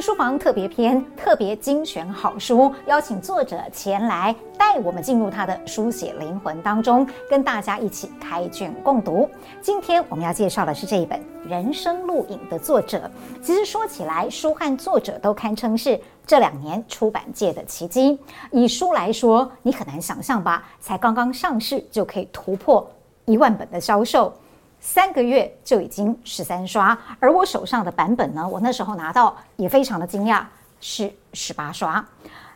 书房特别篇，特别精选好书，邀请作者前来带我们进入他的书写灵魂当中，跟大家一起开卷共读。今天我们要介绍的是这一本《人生录影》的作者。其实说起来，书和作者都堪称是这两年出版界的奇迹。以书来说，你很难想象吧？才刚刚上市就可以突破一万本的销售。三个月就已经十三刷，而我手上的版本呢，我那时候拿到也非常的惊讶，是十八刷。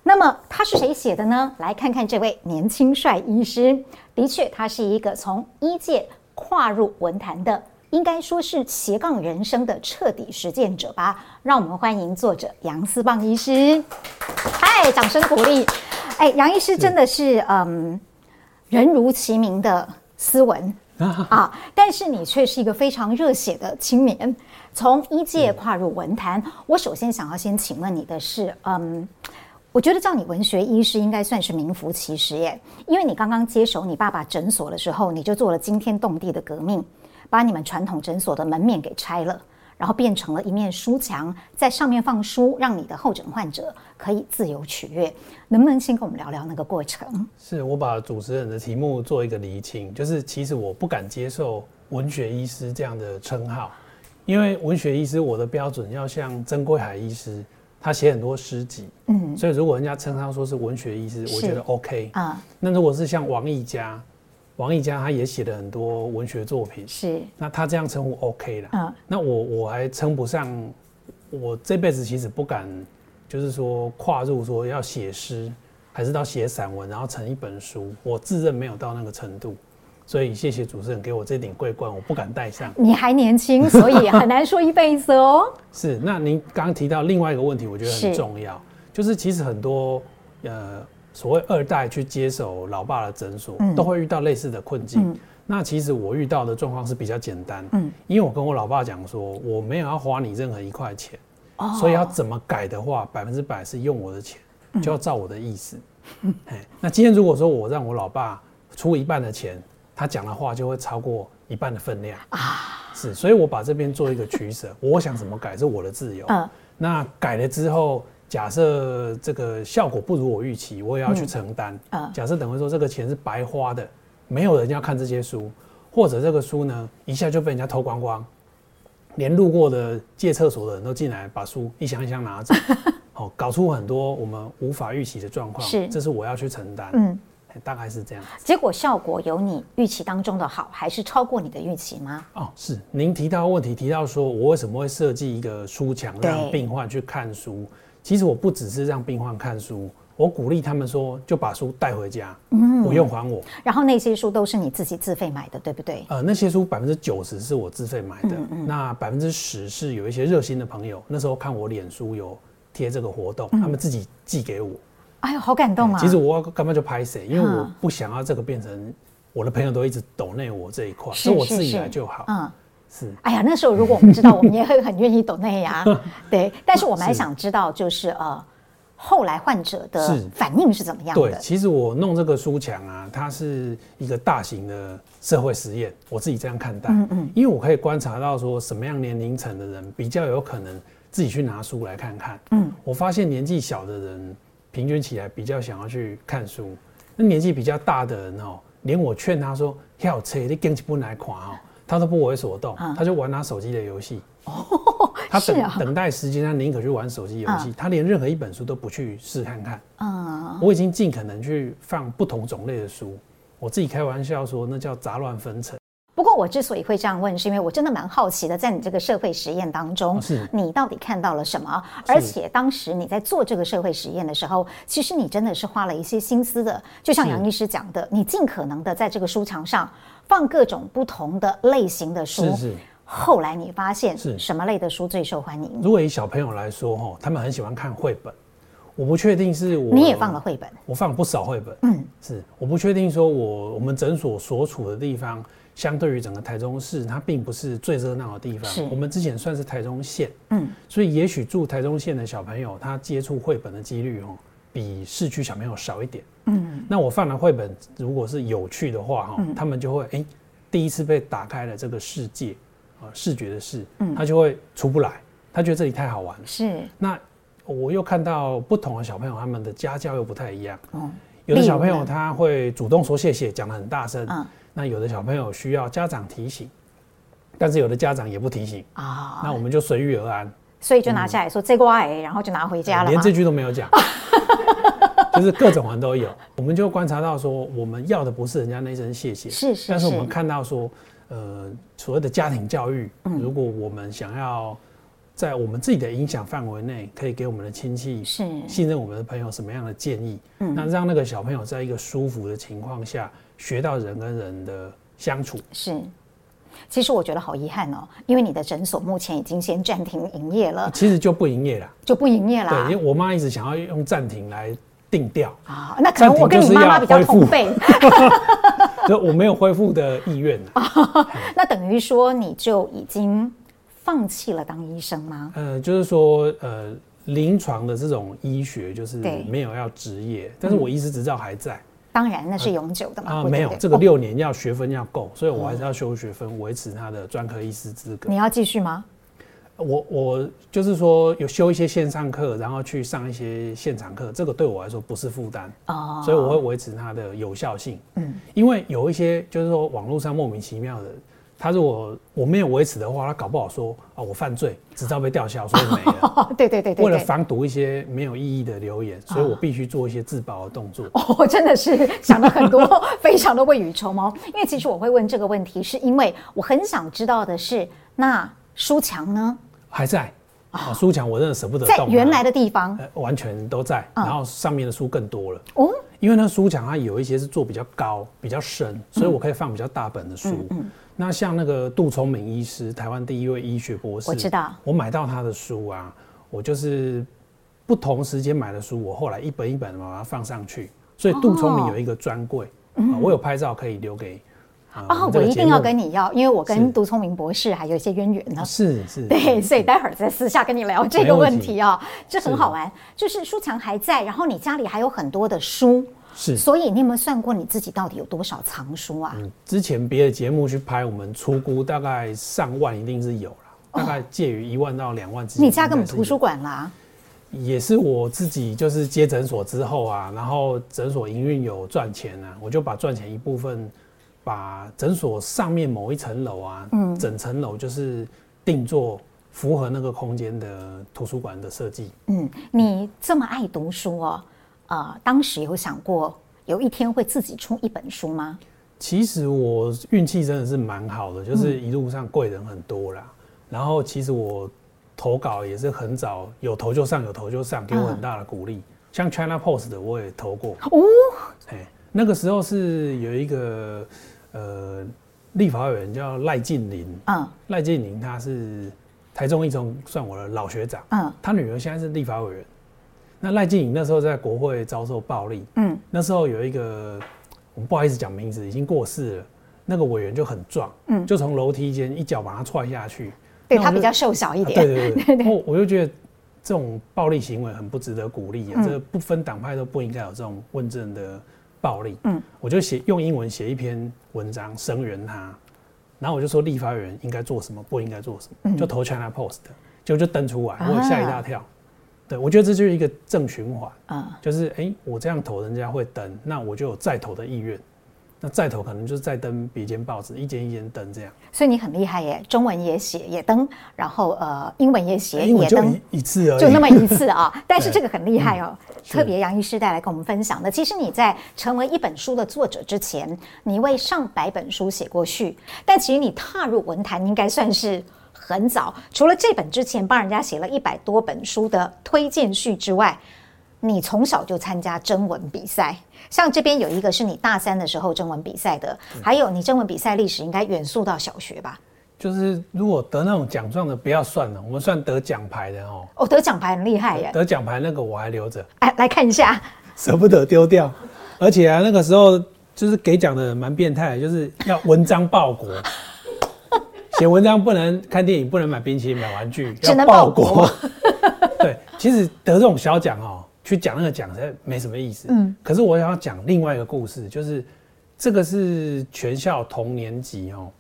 那么他是谁写的呢？来看看这位年轻帅医师，的确他是一个从医界跨入文坛的，应该说是斜杠人生的彻底实践者吧。让我们欢迎作者杨思棒医师。嗨，掌声鼓励。哎，杨医师真的是嗯，人如其名的斯文。啊！但是你却是一个非常热血的青年，从医界跨入文坛。我首先想要先请问你的是，嗯，我觉得叫你文学医师应该算是名副其实耶，因为你刚刚接手你爸爸诊所的时候，你就做了惊天动地的革命，把你们传统诊所的门面给拆了。然后变成了一面书墙，在上面放书，让你的候诊患者可以自由取阅。能不能先跟我们聊聊那个过程？是我把主持人的题目做一个厘清，就是其实我不敢接受文学医师这样的称号，因为文学医师我的标准要像曾贵海医师，他写很多诗集，嗯，所以如果人家称他说是文学医师，我觉得 OK 啊。那如果是像王毅家。王毅佳他也写了很多文学作品，是，那他这样称呼 OK 了，嗯，那我我还称不上，我这辈子其实不敢，就是说跨入说要写诗，还是到写散文，然后成一本书，我自认没有到那个程度，所以谢谢主持人给我这顶桂冠，我不敢戴上。你还年轻，所以很难说一辈子哦。是，那您刚刚提到另外一个问题，我觉得很重要，是就是其实很多呃。所谓二代去接手老爸的诊所，嗯、都会遇到类似的困境。嗯、那其实我遇到的状况是比较简单，嗯，因为我跟我老爸讲说，我没有要花你任何一块钱，哦、所以要怎么改的话，百分之百是用我的钱，就要照我的意思。嗯、那今天如果说我让我老爸出一半的钱，他讲的话就会超过一半的分量啊，是，所以我把这边做一个取舍，我想怎么改是我的自由。嗯、那改了之后。假设这个效果不如我预期，我也要去承担。假设等于说这个钱是白花的，没有人要看这些书，或者这个书呢一下就被人家偷光光，连路过的借厕所的人都进来把书一箱一箱拿走，哦，搞出很多我们无法预期的状况。是，这是我要去承担。嗯，大概是这样。结果效果有你预期当中的好，还是超过你的预期吗？哦，是。您提到问题，提到说我为什么会设计一个书墙让病患去看书？其实我不只是让病患看书，我鼓励他们说，就把书带回家，嗯，不用还我。然后那些书都是你自己自费买的，对不对？呃，那些书百分之九十是我自费买的，嗯嗯，那百分之十是有一些热心的朋友，那时候看我脸书有贴这个活动，嗯、他们自己寄给我。哎呦，好感动啊！其实我干嘛就拍谁？因为我不想要这个变成我的朋友都一直抖内我这一块，是我自己来就好。嗯。是，哎呀，那时候如果我们知道，我们也会很愿意抖内呀。对，但是我们还想知道，就是呃，后来患者的反应是怎么样的？对，其实我弄这个书墙啊，它是一个大型的社会实验，我自己这样看待。嗯嗯，因为我可以观察到说，什么样年龄层的人比较有可能自己去拿书来看看。嗯，我发现年纪小的人平均起来比较想要去看书，那年纪比较大的人哦，连我劝他说要车，你赶紧不来看哦。他都不为所动，嗯、他就玩他手机的游戏。哦，他等、啊、等待时间，他宁可去玩手机游戏。嗯、他连任何一本书都不去试看看。嗯，我已经尽可能去放不同种类的书。我自己开玩笑说，那叫杂乱纷呈。不过我之所以会这样问，是因为我真的蛮好奇的，在你这个社会实验当中，是你到底看到了什么？而且当时你在做这个社会实验的时候，其实你真的是花了一些心思的。就像杨医师讲的，你尽可能的在这个书墙上放各种不同的类型的书。是是。后来你发现是什么类的书最受欢迎？如果以小朋友来说，哈，他们很喜欢看绘本。我不确定是我，你也放了绘本，我放了不少绘本。嗯，是我不确定说我我们诊所所处的地方。相对于整个台中市，它并不是最热闹的地方。是我们之前算是台中县，嗯，所以也许住台中县的小朋友，他接触绘本的几率哦，比市区小朋友少一点。嗯，那我放的绘本如果是有趣的话哈，他们就会哎，第一次被打开了这个世界啊，视觉的视，嗯，他就会出不来，他觉得这里太好玩了。是，那我又看到不同的小朋友，他们的家教又不太一样。哦，有的小朋友他会主动说谢谢，讲的很大声。嗯，那有的小朋友需要家长提醒，但是有的家长也不提醒啊。那我们就随遇而安。所以就拿下来说这个话，然后就拿回家了。连这句都没有讲，就是各种人都有。我们就观察到说，我们要的不是人家那声谢谢，是是。但是我们看到说，呃，所谓的家庭教育，如果我们想要。在我们自己的影响范围内，可以给我们的亲戚、是信任我们的朋友什么样的建议？嗯，那让那个小朋友在一个舒服的情况下，学到人跟人的相处。是，其实我觉得好遗憾哦，因为你的诊所目前已经先暂停营业了。其实就不营业了，就不营业了。对，因为我妈一直想要用暂停来定调啊，那可能我跟你妈妈比较同辈，就我没有恢复的意愿。那等于说你就已经。放弃了当医生吗？呃，就是说，呃，临床的这种医学就是没有要执业，但是我医师执照还在。当然，那是永久的嘛。啊，没有，这个六年要学分要够，所以我还是要修学分，维持他的专科医师资格。你要继续吗？我我就是说有修一些线上课，然后去上一些现场课，这个对我来说不是负担哦，所以我会维持它的有效性。嗯，因为有一些就是说网络上莫名其妙的。他如果我没有维持的话，他搞不好说啊，我犯罪，执照被吊销，所以没了。对对对对。为了防堵一些没有意义的留言，所以我必须做一些自保的动作。哦，真的是想了很多，非常的未雨绸缪。因为其实我会问这个问题，是因为我很想知道的是，那书墙呢？还在啊，书墙我真的舍不得动。在原来的地方，完全都在，然后上面的书更多了。哦，因为那书墙它有一些是做比较高、比较深，所以我可以放比较大本的书。嗯。那像那个杜聪明医师，台湾第一位医学博士，我知道。我买到他的书啊，我就是不同时间买的书，我后来一本一本的把它放上去。所以杜聪明有一个专柜，我有拍照可以留给。哦，我一定要跟你要，因为我跟杜聪明博士还有一些渊源呢。是是。对，所以待会儿再私下跟你聊这个问题啊，这很好玩。就是书墙还在，然后你家里还有很多的书。是，所以你有没有算过你自己到底有多少藏书啊？嗯，之前别的节目去拍，我们出估大概上万一定是有了，大概介于一万到两万之间。你家根本图书馆啦？也是我自己就是接诊所之后啊，然后诊所营运有赚钱啊，我就把赚钱一部分，把诊所上面某一层楼啊，嗯，整层楼就是定做符合那个空间的图书馆的设计。嗯，你这么爱读书哦。呃，当时有想过有一天会自己出一本书吗？其实我运气真的是蛮好的，就是一路上贵人很多啦。嗯、然后其实我投稿也是很早，有投就上，有投就上，给我很大的鼓励。嗯、像 China Post 的我也投过哦。哎，那个时候是有一个呃立法委员叫赖静玲，嗯，赖静玲他是台中一中算我的老学长，嗯，他女儿现在是立法委员。那赖静颖那时候在国会遭受暴力，嗯，那时候有一个，我们不好意思讲名字，已经过世了。那个委员就很壮，嗯，就从楼梯间一脚把他踹下去。对，他比较瘦小一点。对对 对。然后我就觉得这种暴力行为很不值得鼓励啊，嗯、这不分党派都不应该有这种问政的暴力。嗯，我就写用英文写一篇文章声援他，然后我就说立法委员应该做什么，不应该做什么，嗯、就投 China Post，就就登出来，我吓一大跳。啊对，我觉得这就是一个正循环，嗯，就是哎、欸，我这样投，人家会登，那我就有再投的意愿，那再投可能就是再登别间报纸，一间一间登这样。所以你很厉害耶，中文也写也登，然后呃，英文也写也登，一次而已，就那么一次啊。但是这个很厉害哦，嗯、特别杨医师带来跟我们分享的。其实你在成为一本书的作者之前，你为上百本书写过序，但其实你踏入文坛应该算是。很早，除了这本之前帮人家写了一百多本书的推荐序之外，你从小就参加征文比赛。像这边有一个是你大三的时候征文比赛的，还有你征文比赛历史应该远溯到小学吧？就是如果得那种奖状的不要算了，我们算得奖牌的哦。哦，得奖牌很厉害耶！得奖牌那个我还留着，哎，来看一下，舍不得丢掉。而且啊，那个时候就是给奖的蛮变态，就是要文章报国。写文章不能看电影，不能买冰淇淋、买玩具，只能报国。对，其实得这种小奖哦，去讲那个讲，才没什么意思。嗯。可是我想要讲另外一个故事，就是这个是全校同年级哦，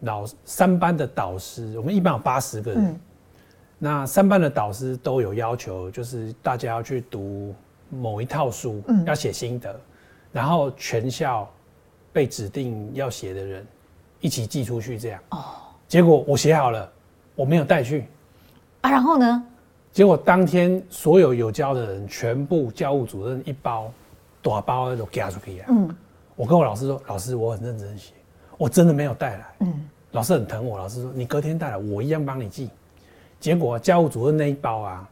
老三班的导师，我们一般有八十个人。那三班的导师都有要求，就是大家要去读某一套书，嗯，要写心得，然后全校被指定要写的人一起寄出去，这样。哦。结果我写好了，我没有带去。啊，然后呢？结果当天所有有交的人，全部教务主任一包大包都夹出去啊。嗯。我跟我老师说，老师，我很认真写，我真的没有带来。嗯。老师很疼我，老师说你隔天带来，我一样帮你寄。结果教务主任那一包啊，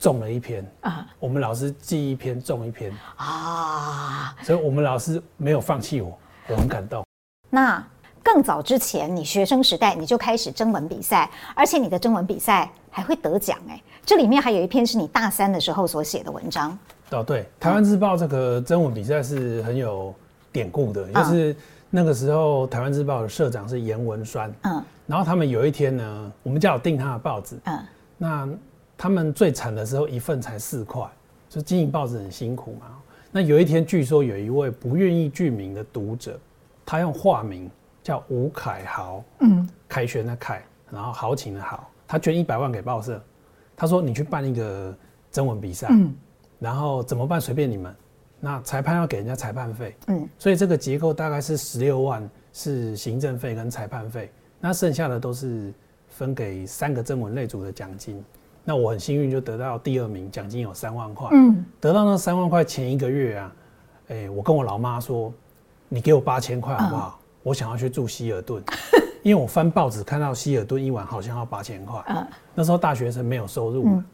中了一篇啊。我们老师寄一篇中一篇啊，所以我们老师没有放弃我，我很感动。那更早之前，你学生时代你就开始征文比赛，而且你的征文比赛还会得奖哎。这里面还有一篇是你大三的时候所写的文章。哦，对，台湾日报这个征文比赛是很有典故的，就是那个时候台湾日报的社长是严文栓。嗯。然后他们有一天呢，我们家有订他的报纸，嗯，那他们最惨的时候一份才四块，就经营报纸很辛苦嘛。那有一天，据说有一位不愿意具名的读者，他用化名叫吴凯豪，嗯，凯旋的凯，然后豪情的豪，他捐一百万给报社，他说你去办一个征文比赛，嗯，然后怎么办随便你们，那裁判要给人家裁判费，嗯，所以这个结构大概是十六万是行政费跟裁判费。那剩下的都是分给三个征文类组的奖金。那我很幸运就得到第二名，奖金有三万块。嗯，得到那三万块前一个月啊，哎，我跟我老妈说，你给我八千块好不好？我想要去住希尔顿，因为我翻报纸看到希尔顿一晚好像要八千块。嗯，那时候大学生没有收入嘛。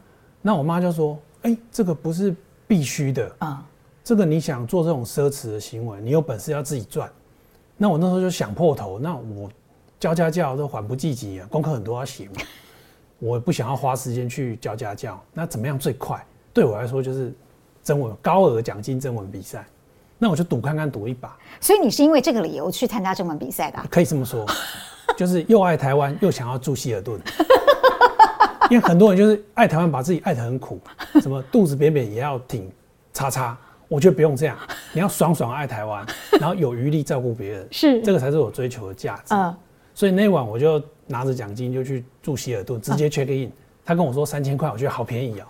那我妈就说，哎，这个不是必须的啊，这个你想做这种奢侈的行为，你有本事要自己赚。那我那时候就想破头，那我。教家教都缓不济急啊，功课很多要写嘛，我不想要花时间去教家教，那怎么样最快？对我来说就是征文高额奖金征文比赛，那我就赌看看赌一把。所以你是因为这个理由去参加征文比赛的啊？可以这么说，就是又爱台湾又想要住希尔顿，因为很多人就是爱台湾，把自己爱得很苦，什么肚子扁扁也要挺叉叉。我觉得不用这样，你要爽爽爱台湾，然后有余力照顾别人，是。这个才是我追求的价值。嗯。所以那晚我就拿着奖金就去住希尔顿，直接 check in。他跟我说三千块，我觉得好便宜哦，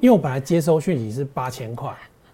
因为我本来接收讯息是八千块，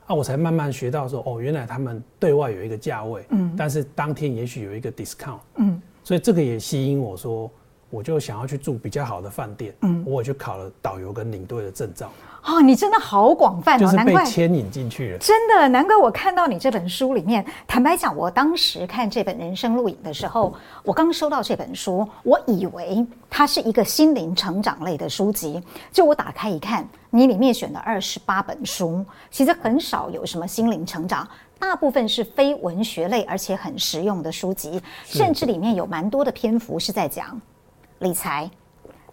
啊，我才慢慢学到说哦，原来他们对外有一个价位，嗯，但是当天也许有一个 discount，嗯，所以这个也吸引我说，我就想要去住比较好的饭店，嗯，我也去考了导游跟领队的证照。哦，你真的好广泛哦，就是被牵引进去了。真的，难怪我看到你这本书里面。坦白讲，我当时看这本《人生录影》的时候，我刚收到这本书，我以为它是一个心灵成长类的书籍。就我打开一看，你里面选的二十八本书，其实很少有什么心灵成长，大部分是非文学类，而且很实用的书籍，甚至里面有蛮多的篇幅是在讲理财。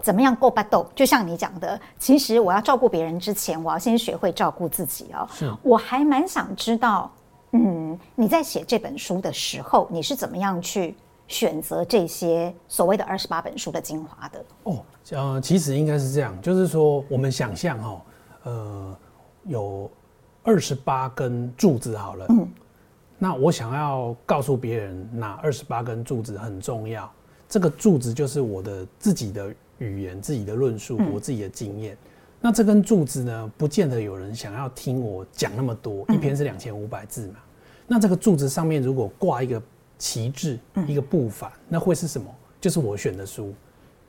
怎么样够巴豆？就像你讲的，其实我要照顾别人之前，我要先学会照顾自己哦。是，我还蛮想知道，嗯，你在写这本书的时候，你是怎么样去选择这些所谓的二十八本书的精华的？哦，呃，其实应该是这样，就是说我们想象哈，呃，有二十八根柱子好了，嗯，那我想要告诉别人，哪二十八根柱子很重要，这个柱子就是我的自己的。语言自己的论述，我自己的经验。嗯、那这根柱子呢，不见得有人想要听我讲那么多。一篇是两千五百字嘛。嗯、那这个柱子上面如果挂一个旗帜，嗯、一个布帆，那会是什么？就是我选的书。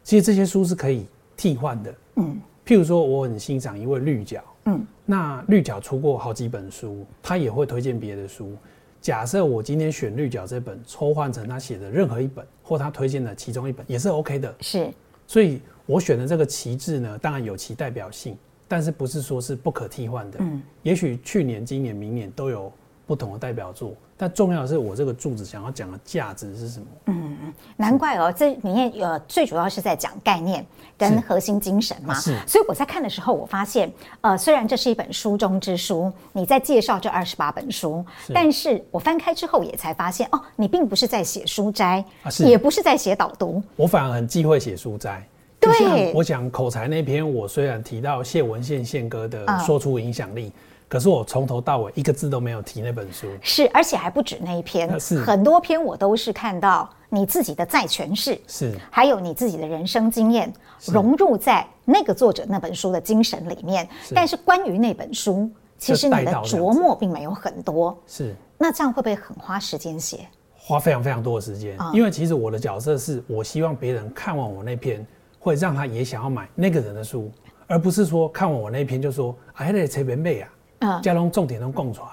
其实这些书是可以替换的。嗯。譬如说，我很欣赏一位绿角。嗯。那绿角出过好几本书，他也会推荐别的书。假设我今天选绿角这本，抽换成他写的任何一本，或他推荐的其中一本，也是 OK 的。是。所以我选的这个旗帜呢，当然有其代表性，但是不是说是不可替换的。嗯，也许去年、今年、明年都有不同的代表作。但重要的是，我这个柱子想要讲的价值是什么？嗯嗯，难怪哦，这里面呃最主要是在讲概念跟核心精神嘛。是，所以我在看的时候，我发现呃，虽然这是一本书中之书，你在介绍这二十八本书，但是我翻开之后也才发现哦，你并不是在写书斋，也不是在写导读。我反而很忌讳写书斋。对，我讲口才那篇，我虽然提到谢文宪宪哥的说出影响力。可是我从头到尾一个字都没有提那本书。是，而且还不止那一篇，是很多篇我都是看到你自己的再诠释，是，还有你自己的人生经验融入在那个作者那本书的精神里面。是，但是关于那本书，其实你的琢磨并没有很多。是，那这样会不会很花时间写？花非常非常多的时间，嗯，因为其实我的角色是我希望别人看完我那篇，会让他也想要买那个人的书，而不是说看完我那篇就说哎，那这边背啊，嗯，加龙重点都供出来。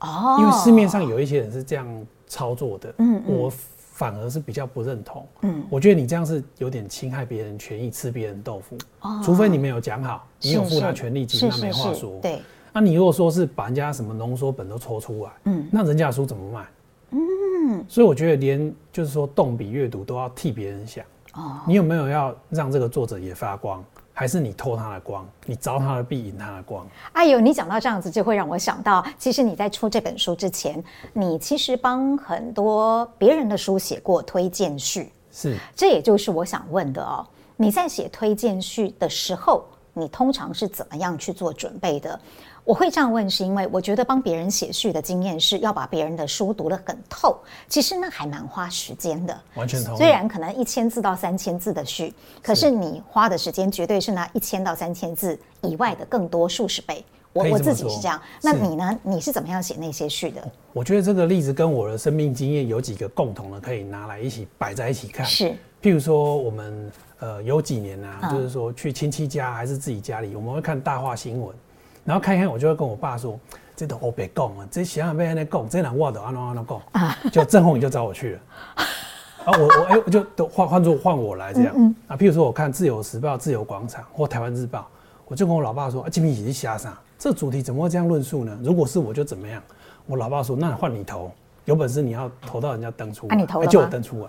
哦，因为市面上有一些人是这样操作的，嗯，嗯，我反而是比较不认同。嗯，我觉得你这样是有点侵害别人权益，吃别人豆腐。哦，除非你没有讲好，你有付他权利金，那没话说。对，那你如果说是把人家什么浓缩本都抽出来，嗯，那人家的书怎么卖？嗯，所以我觉得连就是说动笔阅读都要替别人想哦。你有没有要让这个作者也发光，还是你偷他的光，你着他的弊引他的光？哎呦，你讲到这样子，就会让我想到，其实你在出这本书之前，你其实帮很多别人的书写过推荐序。是，这也就是我想问的哦。你在写推荐序的时候，你通常是怎么样去做准备的？我会这样问，是因为我觉得帮别人写序的经验是要把别人的书读得很透，其实那还蛮花时间的。完全同意。虽然可能一千字到三千字的序，可是你花的时间绝对是那一千到三千字以外的更多数十倍。我我自己是这样。那你呢？你是怎么样写那些序的？我觉得这个例子跟我的生命经验有几个共同的，可以拿来一起摆在一起看。是。譬如说，我们呃有几年啊，嗯、就是说去亲戚家还是自己家里，我们会看大话新闻。然后看一看，我就会跟我爸说：“这都我别讲啊，这想想被人家讲，这人我都安怎安怎讲。”啊，就郑弘仪就找我去了。啊，我我哎，我就都换换做换我来这样。嗯，嗯啊，譬如说我看《自由时报》《自由广场》或《台湾日报》，我就跟我老爸说：“啊，这篇写是瞎啥？这主题怎么会这样论述呢？如果是我就怎么样？”我老爸说：“那换你投，有本事你要投到人家登出来，啊、你投了就我登出来。”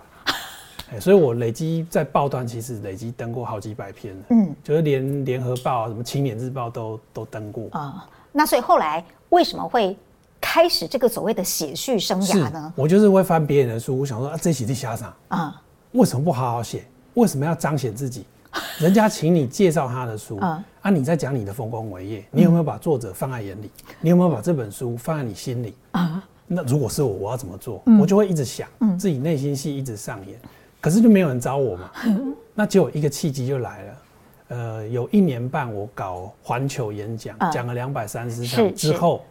哎，所以我累积在报端，其实累积登过好几百篇嗯，就是连联合报啊、什么青年日报都都登过啊。嗯那所以后来为什么会开始这个所谓的写序生涯呢？我就是会翻别人的书，我想说啊，这写的瞎啥啊？为什么不好好写？为什么要彰显自己？人家请你介绍他的书啊，啊，你在讲你的丰功伟业，你有没有把作者放在眼里？你有没有把这本书放在你心里啊？那如果是我，我要怎么做？我就会一直想，自己内心戏一直上演，可是就没有人找我嘛。那结果一个契机就来了。呃，有一年半，我搞环球演讲，讲、嗯、了两百三十场之后，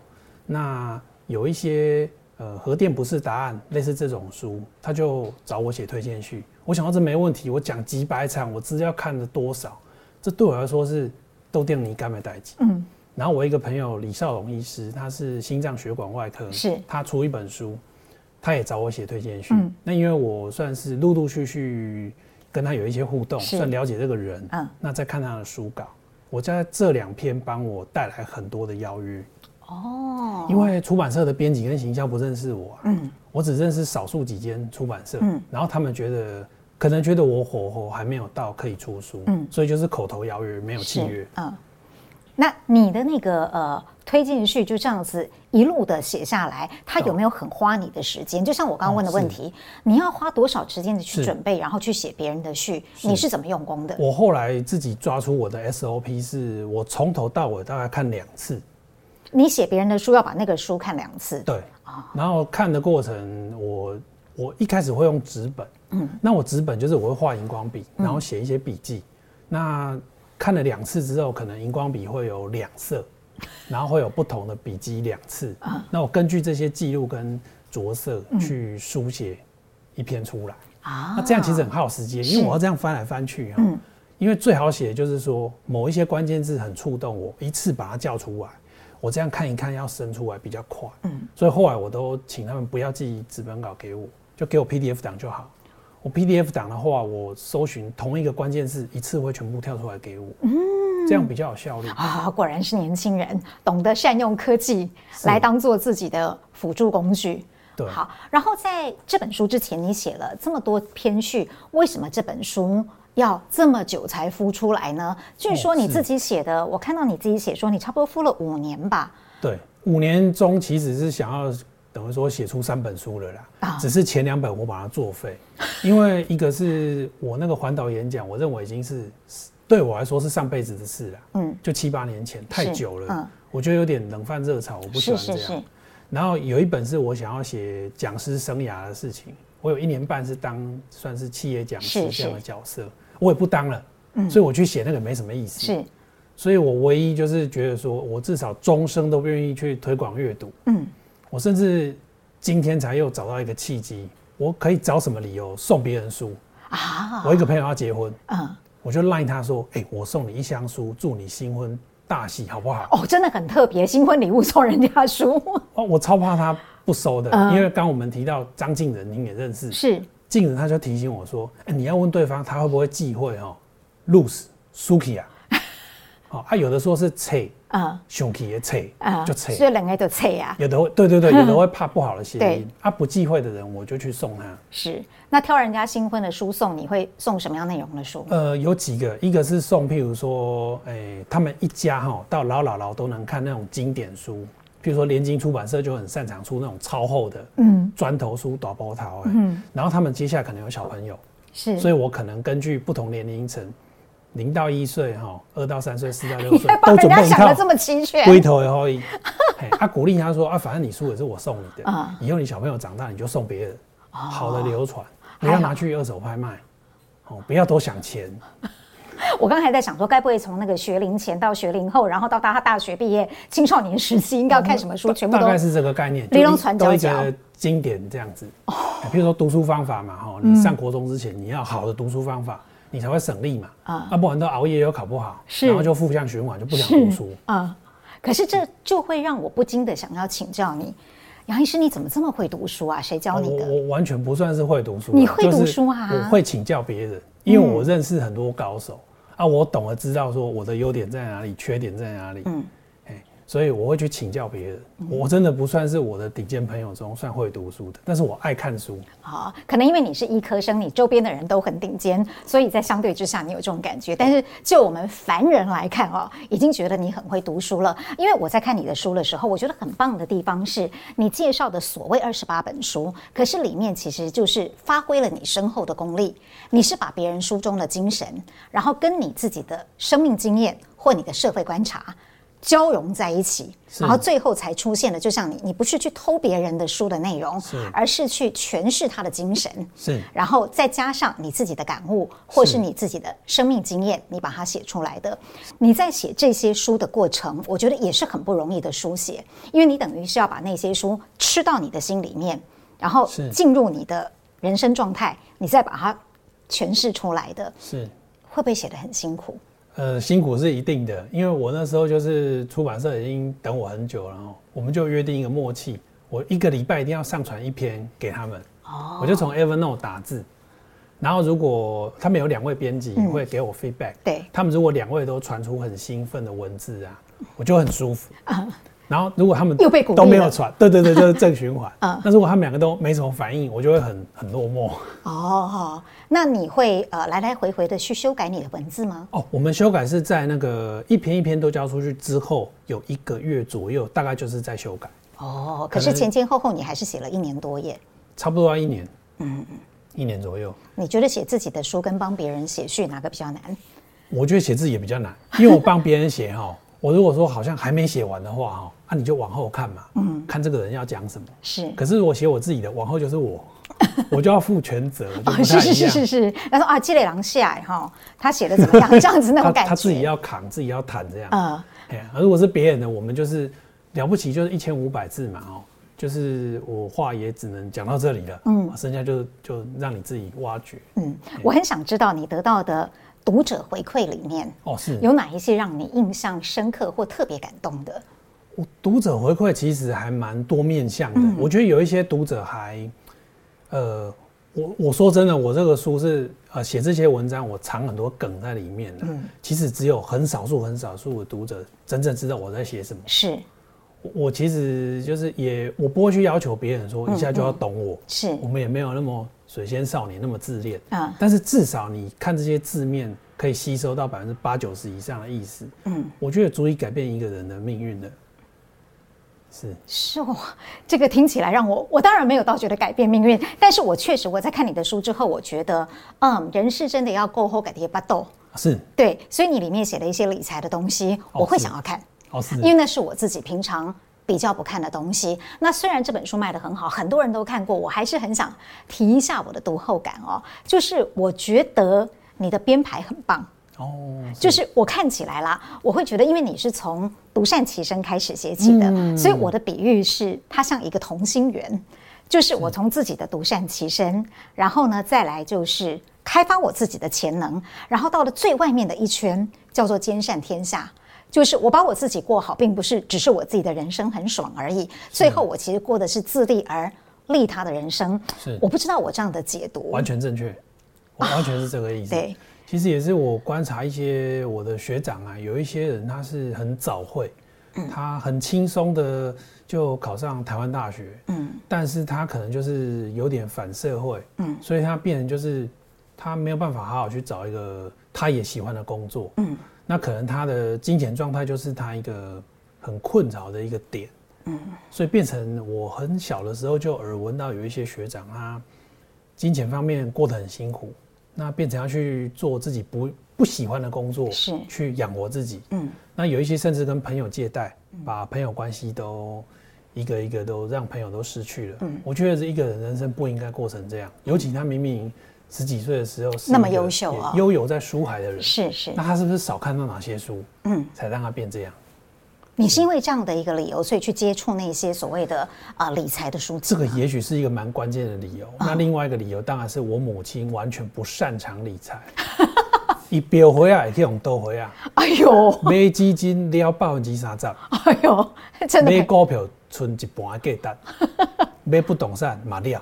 那有一些呃核电不是答案，类似这种书，他就找我写推荐序。我想到这没问题，我讲几百场，我资料看了多少，这对我来说是都定你干没代志。嗯。然后我一个朋友李少龙医师，他是心脏血管外科，是，他出一本书，他也找我写推荐序。嗯。那因为我算是陆陆续续。跟他有一些互动，算了解这个人。嗯，那再看他的书稿，我在这两篇帮我带来很多的邀约。哦，因为出版社的编辑跟行销不认识我，啊，嗯，我只认识少数几间出版社，嗯，然后他们觉得可能觉得我火候还没有到可以出书，嗯，所以就是口头邀约，没有契约。嗯，那你的那个呃。推荐序就这样子一路的写下来，它有没有很花你的时间？就像我刚刚问的问题，你要花多少时间的去准备，然后去写别人的序？你是怎么用功的？我后来自己抓出我的 SOP，是我从头到尾大概看两次。你写别人的书要把那个书看两次？对啊。然后看的过程，我我一开始会用纸本，嗯，那我纸本就是我会画荧光笔，然后写一些笔记。那看了两次之后，可能荧光笔会有两色。然后会有不同的笔记两次，那我根据这些记录跟着色去书写一篇出来啊。那这样其实很耗时间，因为我要这样翻来翻去哈。因为最好写的就是说某一些关键字很触动我，一次把它叫出来，我这样看一看要生出来比较快。嗯，所以后来我都请他们不要寄纸本稿给我，就给我 PDF 档就好。我 PDF 档的话，我搜寻同一个关键字一次会全部跳出来给我。嗯。这样比较有效率啊！果然是年轻人，懂得善用科技来当做自己的辅助工具。对，好。然后在这本书之前，你写了这么多篇序，为什么这本书要这么久才孵出来呢？据说你自己写的，我看到你自己写说，你差不多孵了五年吧？对，五年中其实是想要等于说写出三本书了啦。啊，只是前两本我把它作废，因为一个是我那个环岛演讲，我认为已经是。对我来说是上辈子的事了，嗯，就七八年前，太久了，嗯，我觉得有点冷饭热炒，我不喜欢这样。是是是。然后有一本是我想要写讲师生涯的事情，我有一年半是当算是企业讲师这样的角色，我也不当了，嗯，所以我去写那个没什么意思。是。所以我唯一就是觉得说，我至少终生都不愿意去推广阅读。嗯。我甚至今天才又找到一个契机，我可以找什么理由送别人书啊？我一个朋友要结婚，嗯，我就赖他说，哎，我送你一箱书，祝你新婚大喜，好不好？哦，真的很特别，新婚礼物送人家书。哦，我超怕他不收的，因为刚我们提到张敬仁，您也认识，是敬仁，他就提醒我说，哎，你要问对方他会不会忌讳哦，lose suki 啊。哦，啊，有的说是切，啊，凶气也切，啊，就切，所以两个都切啊。有的会，对对对，有的会怕不好的谐音，啊，不忌讳的人，我就去送他。是，那挑人家新婚的书送，你会送什么样内容的书？呃，有几个，一个是送，譬如说，哎、欸，他们一家哈，到老姥姥都能看那种经典书，譬如说联经出版社就很擅长出那种超厚的，嗯，砖头书、大包头，嗯，然后他们接下来可能有小朋友，是，所以我可能根据不同年龄层。零到一岁哈，二到三岁，四到六岁，都准备一套。这么齐全，龟头也可以。他鼓励他说啊，反正你书也是我送你的，嗯，以后你小朋友长大你就送别人，好的流传，不要拿去二手拍卖，哦，不要多想钱。我刚才在想说，该不会从那个学龄前到学龄后，然后到他大学毕业，青少年时期应该要看什么书？全部大概是这个概念，理论传教教经典这样子。哦，比如说读书方法嘛，哈，你上国中之前你要好的读书方法。你才会省力嘛，啊，不然都熬夜又考不好，是，然后就负向循环，就不想读书啊。可是这就会让我不禁的想要请教你，杨医师，你怎么这么会读书啊？谁教你的？我完全不算是会读书，你会读书啊？我会请教别人，因为我认识很多高手啊，我懂得知道说我的优点在哪里，缺点在哪里，嗯。所以我会去请教别人，我真的不算是我的顶尖朋友中算会读书的，但是我爱看书。好，可能因为你是医科生，你周边的人都很顶尖，所以在相对之下你有这种感觉。但是就我们凡人来看哦，已经觉得你很会读书了。因为我在看你的书的时候，我觉得很棒的地方是你介绍的所谓二十八本书，可是里面其实就是发挥了你深厚的功力。你是把别人书中的精神，然后跟你自己的生命经验或你的社会观察。交融在一起，然后最后才出现的，就像你，你不是去偷别人的书的内容，是，而是去诠释他的精神，是，然后再加上你自己的感悟，或是你自己的生命经验，你把它写出来的。你在写这些书的过程，我觉得也是很不容易的书写，因为你等于是要把那些书吃到你的心里面，然后进入你的人生状态，你再把它诠释出来的，是，会不会写得很辛苦？呃，辛苦是一定的，因为我那时候就是出版社已经等我很久了，然后我们就约定一个默契，我一个礼拜一定要上传一篇给他们。哦，我就从 Evernote 打字，然后如果他们有两位编辑会给我 feedback，嗯，对，他们如果两位都传出很兴奋的文字啊，我就很舒服。啊 然后，如果他们又被都没有传，对对对，就是正 循环。嗯，那如果他们两个都没什么反应，我就会很很落寞。哦，那你会呃来来回回的去修改你的文字吗？哦，我们修改是在那个一篇一篇都交出去之后，有一个月左右，大概就是在修改。哦，可是前前后后你还是写了一年多耶？差不多要一年。嗯嗯，一年左右。你觉得写自己的书跟帮别人写序哪个比较难？我觉得写字也比较难，因为我帮别人写哈。我如果说好像还没写完的话，哈，那你就往后看嘛，嗯，看这个人要讲什么。是，可是我写我自己的，往后就是我，我就要负全责。是是是是是，他说啊，积累狼下哈，他写的怎么样？这样子那种感觉。他自己要扛，自己要谈这样。嗯，哎，如果是别人的，我们就是了不起，就是一千五百字嘛，哦，就是我话也只能讲到这里了，嗯，剩下就就让你自己挖掘。嗯，我很想知道你得到的。读者回馈里面哦，是有哪一些让你印象深刻或特别感动的？我读者回馈其实还蛮多面向的。嗯、我觉得有一些读者还，呃，我我说真的，我这个书是呃写这些文章，我藏很多梗在里面的。嗯，其实只有很少数很少数的读者真正知道我在写什么。是，我其实就是也我不会去要求别人说一下就要懂我。嗯嗯、是，我们也没有那么。水仙少年那么自恋啊，但是至少你看这些字面可以吸收到百分之八九十以上的意思，嗯，我觉得足以改变一个人的命运的。是是哦，这个听起来让我我当然没有到觉得改变命运，但是我确实我在看你的书之后，我觉得嗯，人是真的要够厚改跌巴豆，是，对，所以你里面写的一些理财的东西，我会想要看。哦，是，因为那是我自己平常比较不看的东西。那虽然这本书卖得很好，很多人都看过，我还是很想提一下我的读后感哦。就是我觉得你的编排很棒哦，就是我看起来啦，我会觉得，因为你是从独善其身开始写起的，嗯、所以我的比喻是它像一个同心圆，就是我从自己的独善其身，然后呢，再来就是开发我自己的潜能，然后到了最外面的一圈叫做兼善天下。就是我把我自己过好，并不是只是我自己的人生很爽而已。最后，我其实过的是自利而利他的人生。是，我不知道我这样的解读完全正确，完全是这个意思。对，其实也是我观察一些我的学长啊，有一些人他是很早会，他很轻松的就考上台湾大学，嗯，但是他可能就是有点反社会，嗯，所以他变成就是他没有办法好好去找一个他也喜欢的工作，嗯。那可能他的金钱状态就是他一个很困扰的一个点，嗯，所以变成我很小的时候就耳闻到有一些学长他金钱方面过得很辛苦，那变成要去做自己不不喜欢的工作，是。去养活自己，嗯，那有一些甚至跟朋友借贷，把朋友关系都一个一个都让朋友都失去了，嗯，我觉得是一个人人生不应该过成这样，尤其他明明。十几岁的时候是那么优秀啊，悠游在书海的人是是，那他是不是少看到哪些书，嗯，才让他变这样？你是因为这样的一个理由，所以去接触那些所谓的啊理财的书籍？这个也许是一个蛮关键的理由。那另外一个理由，当然是我母亲完全不擅长理财，一表回来可以用多回啊。哎呦，买基金了百分之三十，哎呦，真的买股票存一半的价值，买不动产嘛了，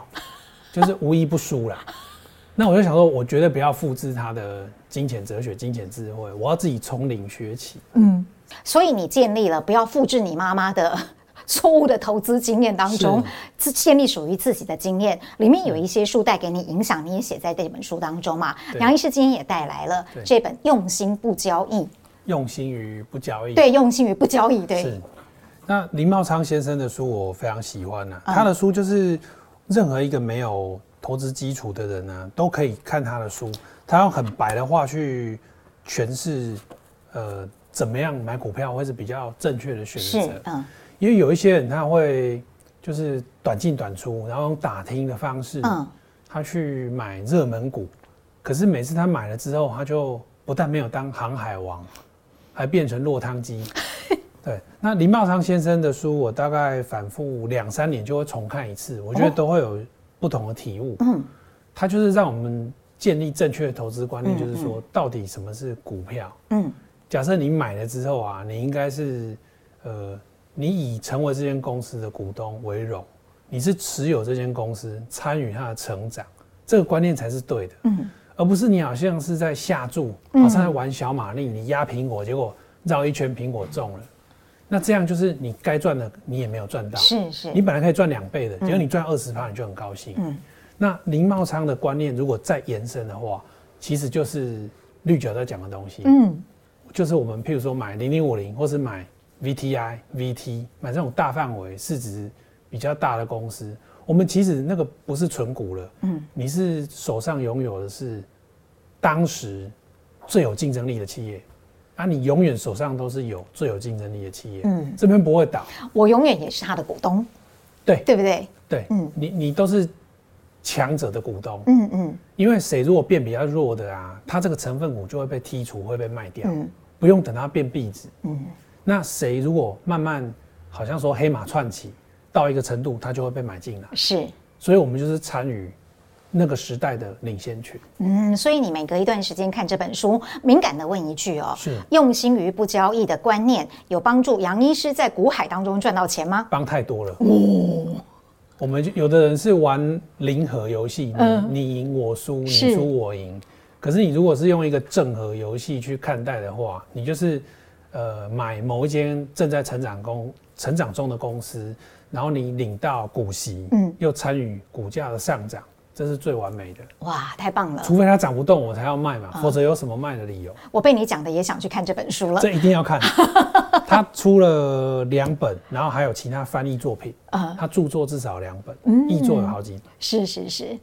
就是无一不输了。那我就想说，我绝对不要复制他的金钱哲学、金钱智慧，我要自己从零学起。嗯，所以你建立了不要复制你妈妈的 错误的投资经验当中，自建立属于自己的经验。里面有一些书带给你影响，你也写在这本书当中嘛。杨医师今天也带来了这本《用心不交易》，用心于不交易。对，用心于不交易。对。是。那林茂昌先生的书我非常喜欢呢、啊，他的书就是任何一个没有。投资基础的人呢，都可以看他的书。他用很白的话去诠释，呃，怎么样买股票会是比较正确的选择。嗯，因为有一些人他会就是短进短出，然后用打听的方式，嗯，他去买热门股，可是每次他买了之后，他就不但没有当航海王，还变成落汤鸡。对，那林茂昌先生的书，我大概反复两三年就会重看一次，我觉得都会有。不同的体悟，嗯，他就是让我们建立正确的投资观念，就是说，到底什么是股票？嗯，假设你买了之后啊，你应该是，呃，你以成为这间公司的股东为荣，你是持有这间公司，参与它的成长，这个观念才是对的，嗯，而不是你好像是在下注，好像在玩小马力，你压苹果，结果绕一圈苹果中了。那这样就是你该赚的你也没有赚到，是是，你本来可以赚两倍的，结果你赚二十趴，你就很高兴。嗯，那林茂昌的观念如果再延伸的话，其实就是绿角在讲的东西。嗯，就是我们譬如说买零零五零，或是买 VTI、VT，买这种大范围市值比较大的公司，我们其实那个不是纯股了。嗯，你是手上拥有的是当时最有竞争力的企业。啊，你永远手上都是有最有竞争力的企业，嗯，这边不会倒。我永远也是他的股东，对，对不对？对，嗯，你你都是强者的股东，嗯嗯，因为谁如果变比较弱的啊，他这个成分股就会被剔除，会被卖掉，嗯，不用等它变壁纸，嗯，那谁如果慢慢好像说黑马窜起到一个程度，它就会被买进来，是，所以我们就是参与。那个时代的领先群，嗯，所以你每隔一段时间看这本书，敏感的问一句哦，是用心于不交易的观念有帮助杨医师在股海当中赚到钱吗？帮太多了哦。我们有的人是玩零和游戏，你你赢我输，你输我赢。可是你如果是用一个正和游戏去看待的话，你就是呃买某一间正在成长公成长中的公司，然后你领到股息，嗯，又参与股价的上涨。这是最完美的哇，太棒了！除非它涨不动，我才要卖嘛，嗯、否则有什么卖的理由？我被你讲的也想去看这本书了。这一定要看，他出了两本，然后还有其他翻译作品。啊、嗯，他著作至少两本，译、嗯、作有好几本。是是是，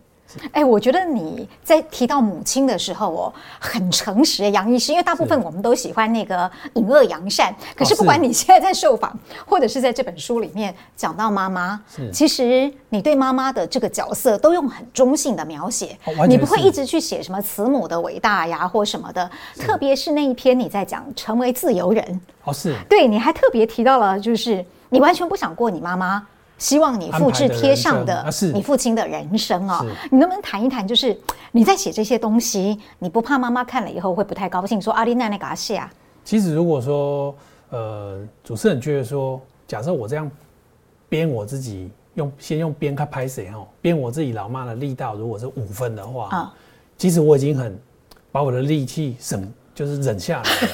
哎、欸，我觉得你在提到母亲的时候哦，很诚实，杨医师，因为大部分我们都喜欢那个隐恶扬善，可是不管你现在在受访，或者是在这本书里面讲到妈妈，其实你对妈妈的这个角色都用很中性的描写，你不会一直去写什么慈母的伟大呀或什么的，特别是那一篇你在讲成为自由人哦，是。对，你还特别提到了，就是你完全不想过你妈妈。希望你复制贴上的你父亲的人生啊，你能不能谈一谈？就是你在写这些东西，你不怕妈妈看了以后会不太高兴？说阿丽娜那个阿谢啊。其实如果说呃，主持人觉得说，假设我这样编我自己用先用编开拍谁哦，编我自己老妈的力道，如果是五分的话啊，其实我已经很把我的力气省，就是忍下来了。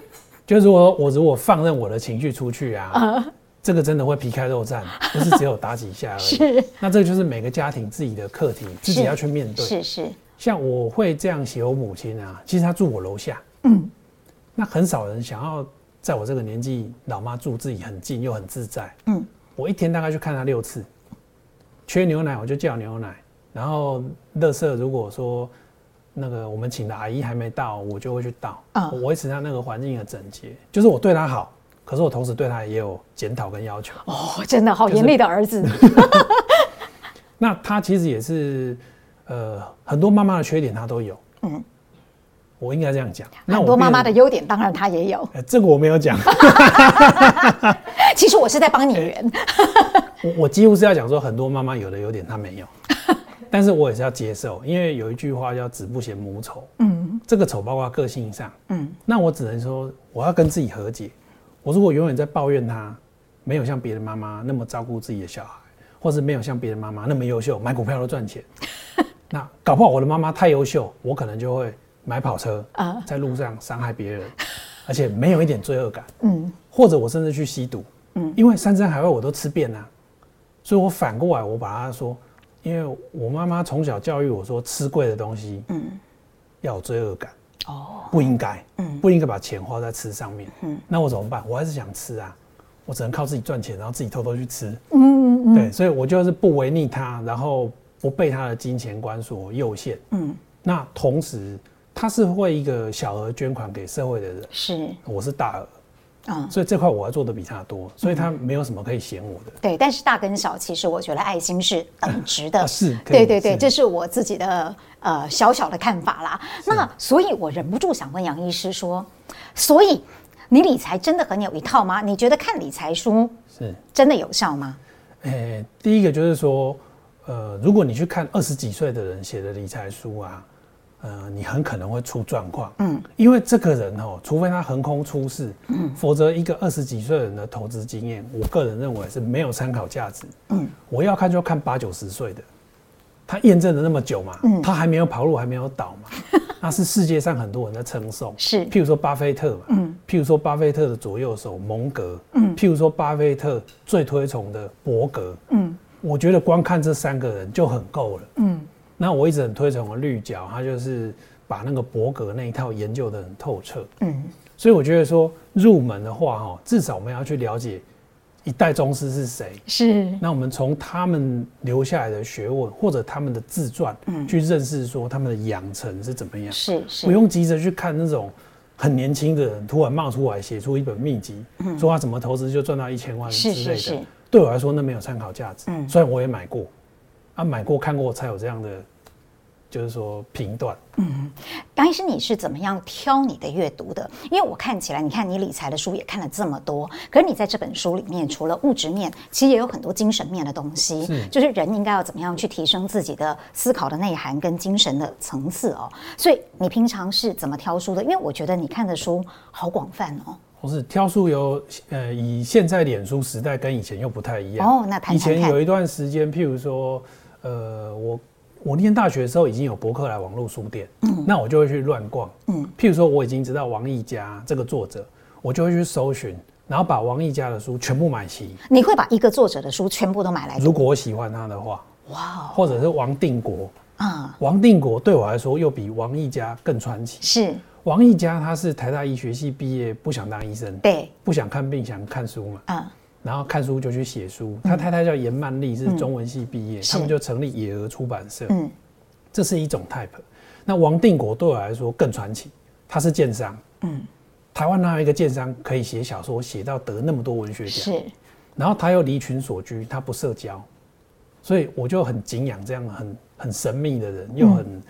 就是如果我如果放任我的情绪出去啊。这个真的会皮开肉绽，不是只有打几下而已。是，那这个就是每个家庭自己的课题，自己要去面对。是是。像我会这样写我母亲啊，其实她住我楼下。嗯。那很少人想要在我这个年纪，老妈住自己很近又很自在。嗯。我一天大概去看她六次，缺牛奶我就叫牛奶，然后垃圾如果说那个我们请的阿姨还没到，我就会去倒。啊。我维持她那个环境的整洁，就是我对她好。可是我同时对他也有检讨跟要求哦，真的好严厉的儿子。那他其实也是，呃，很多妈妈的缺点他都有。嗯，我应该这样讲。很多妈妈的优点当然他也有。欸，这个我没有讲。其实我是在帮你圆。我我几乎是要讲说，很多妈妈有的优点他没有，但是我也是要接受，因为有一句话叫“子不嫌母丑”。嗯，这个丑包括个性上。嗯，那我只能说，我要跟自己和解。我如果永远在抱怨他，没有像别的妈妈那么照顾自己的小孩，或是没有像别的妈妈那么优秀，买股票都赚钱，那搞不好我的妈妈太优秀，我可能就会买跑车啊，在路上伤害别人，而且没有一点罪恶感。嗯，或者我甚至去吸毒。嗯，因为山珍海味我都吃遍了，所以我反过来我把他说，因为我妈妈从小教育我说吃贵的东西，嗯，要有罪恶感。哦，不应该，嗯，不应该把钱花在吃上面，嗯，那我怎么办？我还是想吃啊，我只能靠自己赚钱，然后自己偷偷去吃，嗯嗯嗯，对，所以我就是不违逆他，然后不被他的金钱观所诱限，嗯，那同时他是会一个小额捐款给社会的人，是，我是大额。嗯，所以这块我要做的比他多，所以他没有什么可以嫌我的。嗯、对，但是大跟小，其实我觉得爱心是等值的。啊、是，对对对，这是我自己的呃小小的看法啦。那所以，我忍不住想问杨医师说，所以你理财真的很有一套吗？你觉得看理财书是真的有效吗？诶，第一个就是说，呃，如果你去看二十几岁的人写的理财书啊。呃，你很可能会出状况，嗯，因为这个人哦，除非他横空出世，嗯，否则一个二十几岁人的投资经验，我个人认为是没有参考价值，嗯，我要看就看八九十岁的，他验证了那么久嘛，嗯，他还没有跑路，还没有倒嘛，那是世界上很多人在称颂，是，譬如说巴菲特嘛，嗯，譬如说巴菲特的左右手蒙格，嗯，譬如说巴菲特最推崇的伯格，嗯，我觉得光看这三个人就很够了，嗯。那我一直很推崇的绿角，他就是把那个伯格那一套研究的很透彻。嗯，所以我觉得说入门的话，哈，至少我们要去了解一代宗师是谁。是。那我们从他们留下来的学问或者他们的自传，嗯，去认识说他们的养成是怎么样。是是。不用急着去看那种很年轻的人突然冒出来写出一本秘籍，嗯，说他怎么投资就赚到一千万之类的。是是是。对我来说，那没有参考价值。嗯。虽然我也买过。啊，买过看过才有这样的，就是说评断。嗯，杨医师，你是怎么样挑你的阅读的？因为我看起来，你看你理财的书也看了这么多，可是你在这本书里面，除了物质面，其实也有很多精神面的东西。是，就是人应该要怎么样去提升自己的思考的内涵跟精神的层次哦。所以你平常是怎么挑书的？因为我觉得你看的书好广泛哦。不是挑书有，呃，以现在脸书时代跟以前又不太一样。哦，那以前有一段时间，譬如说。呃，我我念大学的时候已经有博客来网络书店，嗯，那我就会去乱逛，嗯，譬如说我已经知道王毅家这个作者，我就会去搜寻，然后把王毅家的书全部买齐。你会把一个作者的书全部都买来？如果我喜欢他的话，哇，或者是王定国。啊，王定国对我来说又比王毅家更传奇。是。王毅家，他是台大医学系毕业，不想当医生，对，不想看病，想看书嘛，嗯。然后看书就去写书，他太太叫严曼丽，是中文系毕业，他们就成立野鹅出版社。嗯，这是一种 type。那王定国对我来说更传奇，他是建商。嗯，台湾哪有一个建商可以写小说写到得那么多文学奖？是。然后他又离群所居，他不社交，所以我就很敬仰这样很很神秘的人，又很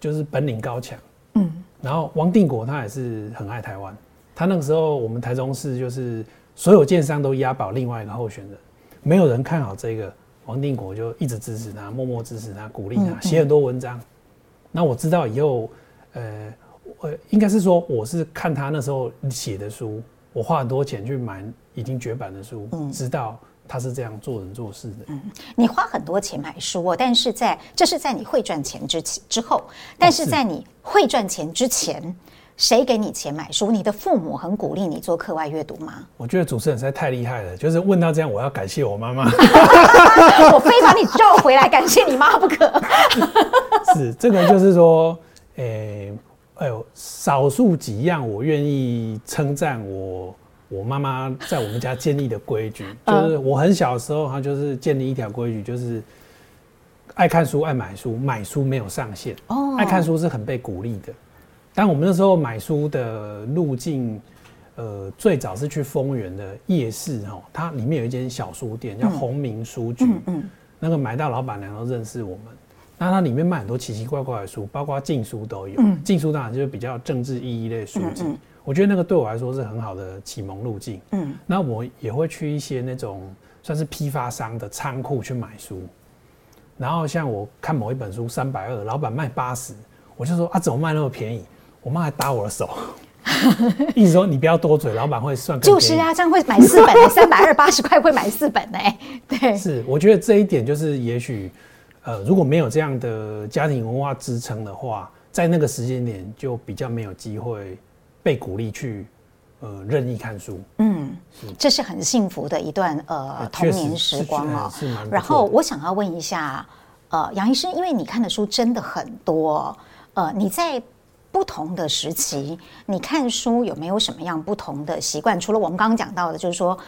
就是本领高强。嗯。然后王定国他也是很爱台湾，他那个时候我们台中市就是所有建商都押宝另外一个候选人，没有人看好这个。王定国就一直支持他，默默支持他，鼓励他，写很多文章。那我知道以后，呃，我应该是说，我是看他那时候写的书，我花很多钱去买已经绝版的书，嗯，知道他是这样做人做事的。嗯，你花很多钱买书，但是在这是在你会赚钱之前之后，但是在你会赚钱之前。谁给你钱买书？你的父母很鼓励你做课外阅读吗？我觉得主持人实在太厉害了，就是问到这样，我要感谢我妈妈。我非把你召回来，感谢你妈不可。是这个，就是说，诶、欸，哎呦，少数几样我愿意称赞我我妈妈在我们家建立的规矩，就是我很小的时候，她就是建立一条规矩，就是爱看书、爱买书，买书没有上限。哦，爱看书是很被鼓励的。但我们那时候买书的路径，呃，最早是去丰原的夜市哦，它里面有一间小书店叫鸿明书局，嗯嗯，那个买到老板娘都认识我们。那它里面卖很多奇奇怪怪的书，包括禁书都有。嗯禁书当然就是比较政治意义类书籍。我觉得那个对我来说是很好的启蒙路径。嗯，那我也会去一些那种算是批发商的仓库去买书。然后像我看某一本书三百二，老板卖八十，我就说啊，怎么卖那么便宜？我妈还打我的手，意思说你不要多嘴，老板会算。就是啊，这样会买四本，三百二八十块会买四本呢。对，是，我觉得这一点就是，也许，呃，如果没有这样的家庭文化支撑的话，在那个时间点就比较没有机会被鼓励去，呃，任意看书。嗯，是这是很幸福的一段呃童年时光啊。然后我想要问一下，呃，杨医生，因为你看的书真的很多，呃，你在。不同的时期，你看书有没有什么样不同的习惯？除了我们刚刚讲到的，就是说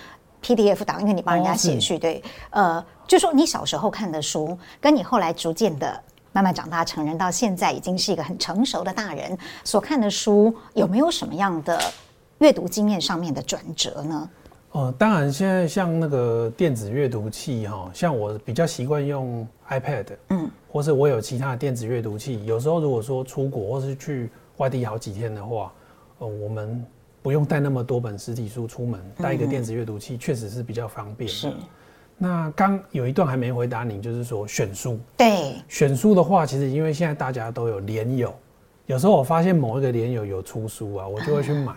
PDF 档，因为你帮人家写序，对，呃，就是说你小时候看的书，跟你后来逐渐的慢慢长大成人，到现在已经是一个很成熟的大人所看的书，有没有什么样的阅读经验上面的转折呢？呃，当然，现在像那个电子阅读器哈，像我比较习惯用 iPad，嗯，或是我有其他的电子阅读器。有时候如果说出国或是去外地好几天的话，呃，我们不用带那么多本实体书出门，带一个电子阅读器确实是比较方便。是。那刚有一段还没回答你，就是说选书。对。选书的话，其实因为现在大家都有联友，有时候我发现某一个联友有出书啊，我就会去买。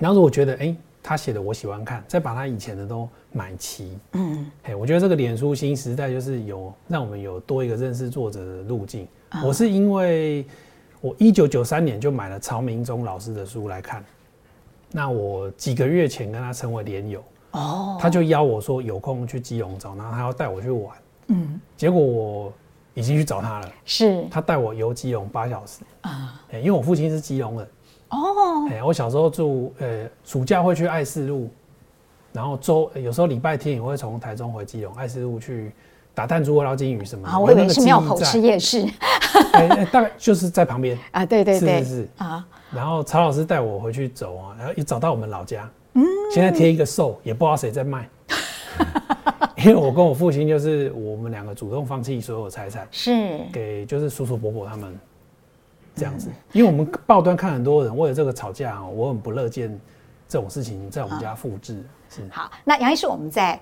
然后如果觉得哎。欸他写的我喜欢看，再把他以前的都买齐。嗯，嘿，我觉得这个脸书新时代就是有让我们有多一个认识作者的路径。嗯。我是因为我一九九三年就买了曹明忠老师的书来看，那我几个月前跟他成为连友，哦，他就邀我说有空去基隆找，然后他要带我去玩。嗯，结果我已经去找他了，是他带我游基隆八小时啊，因为我父亲是基隆人。哦，哎，我小时候住，呃，暑假会去爱四路，然后周有时候礼拜天也会从台中回基隆，爱四路去打弹珠、捞金鱼什么的。啊，我以为是庙口吃夜市。哎哎，大概就是在旁边啊，对对对，是是是啊。然后曹老师带我回去走啊，然后一找到我们老家，嗯，现在贴一个售，也不知道谁在卖。因为我跟我父亲就是我们两个主动放弃所有财产，是给就是叔叔伯伯他们。这样子，因为我们报端看很多人为了这个吵架，我很不乐见这种事情在我们家复制。是好，那杨医师，我们再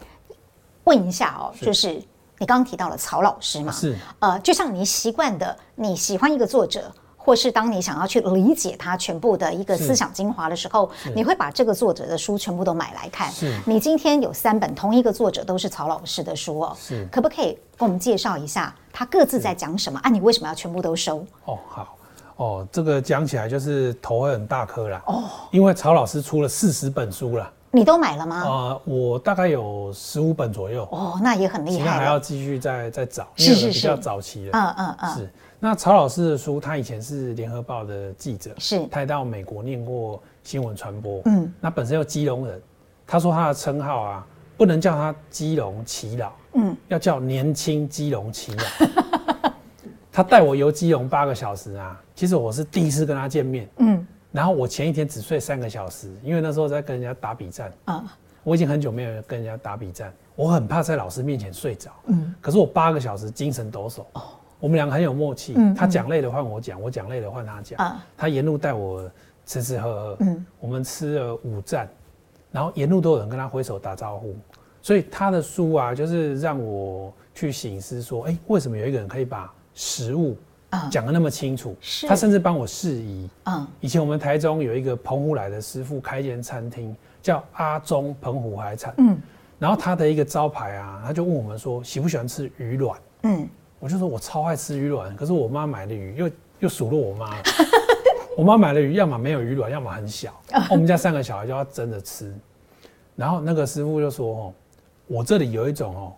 问一下哦，就是你刚刚提到了曹老师嘛？是呃，就像你习惯的，你喜欢一个作者，或是当你想要去理解他全部的一个思想精华的时候，你会把这个作者的书全部都买来看。是，你今天有三本同一个作者都是曹老师的书哦，是，可不可以跟我们介绍一下他各自在讲什么啊？你为什么要全部都收？哦，好。哦，这个讲起来就是头会很大颗啦。哦，因为曹老师出了四十本书了，你都买了吗？呃，我大概有十五本左右。哦，那也很厉害。现在还要继续再再找，是是是，比较早期的。嗯嗯嗯。是。那曹老师的书，他以前是联合报的记者，是。他也到美国念过新闻传播。嗯。那本身又基隆人，他说他的称号啊，不能叫他基隆耆老，嗯，要叫年轻基隆耆老。他带我游基隆八个小时啊，其实我是第一次跟他见面。嗯。然后我前一天只睡三个小时，因为那时候在跟人家打比战。啊。我已经很久没有跟人家打比战，我很怕在老师面前睡着。嗯。可是我八个小时精神抖擞。哦。我们两个很有默契。嗯。他讲累了换我讲，我讲累了换他讲。啊。他沿路带我吃吃喝喝。嗯。我们吃了五站，然后沿路都有人跟他挥手打招呼。所以他的书啊，就是让我去醒思说，哎，为什么有一个人可以把食物讲得那么清楚？是，他甚至帮我释疑。嗯，以前我们台中有一个澎湖来的师傅开一间餐厅，叫阿中澎湖海产。嗯，然后他的一个招牌啊，他就问我们说，喜不喜欢吃鱼卵？嗯，我就说我超爱吃鱼卵，可是我妈买的鱼又又数落我妈。我妈买的鱼要么没有鱼卵，要么很小。我们家三个小孩就要争着吃，然后那个师傅就说，哦。我这里有一种哦，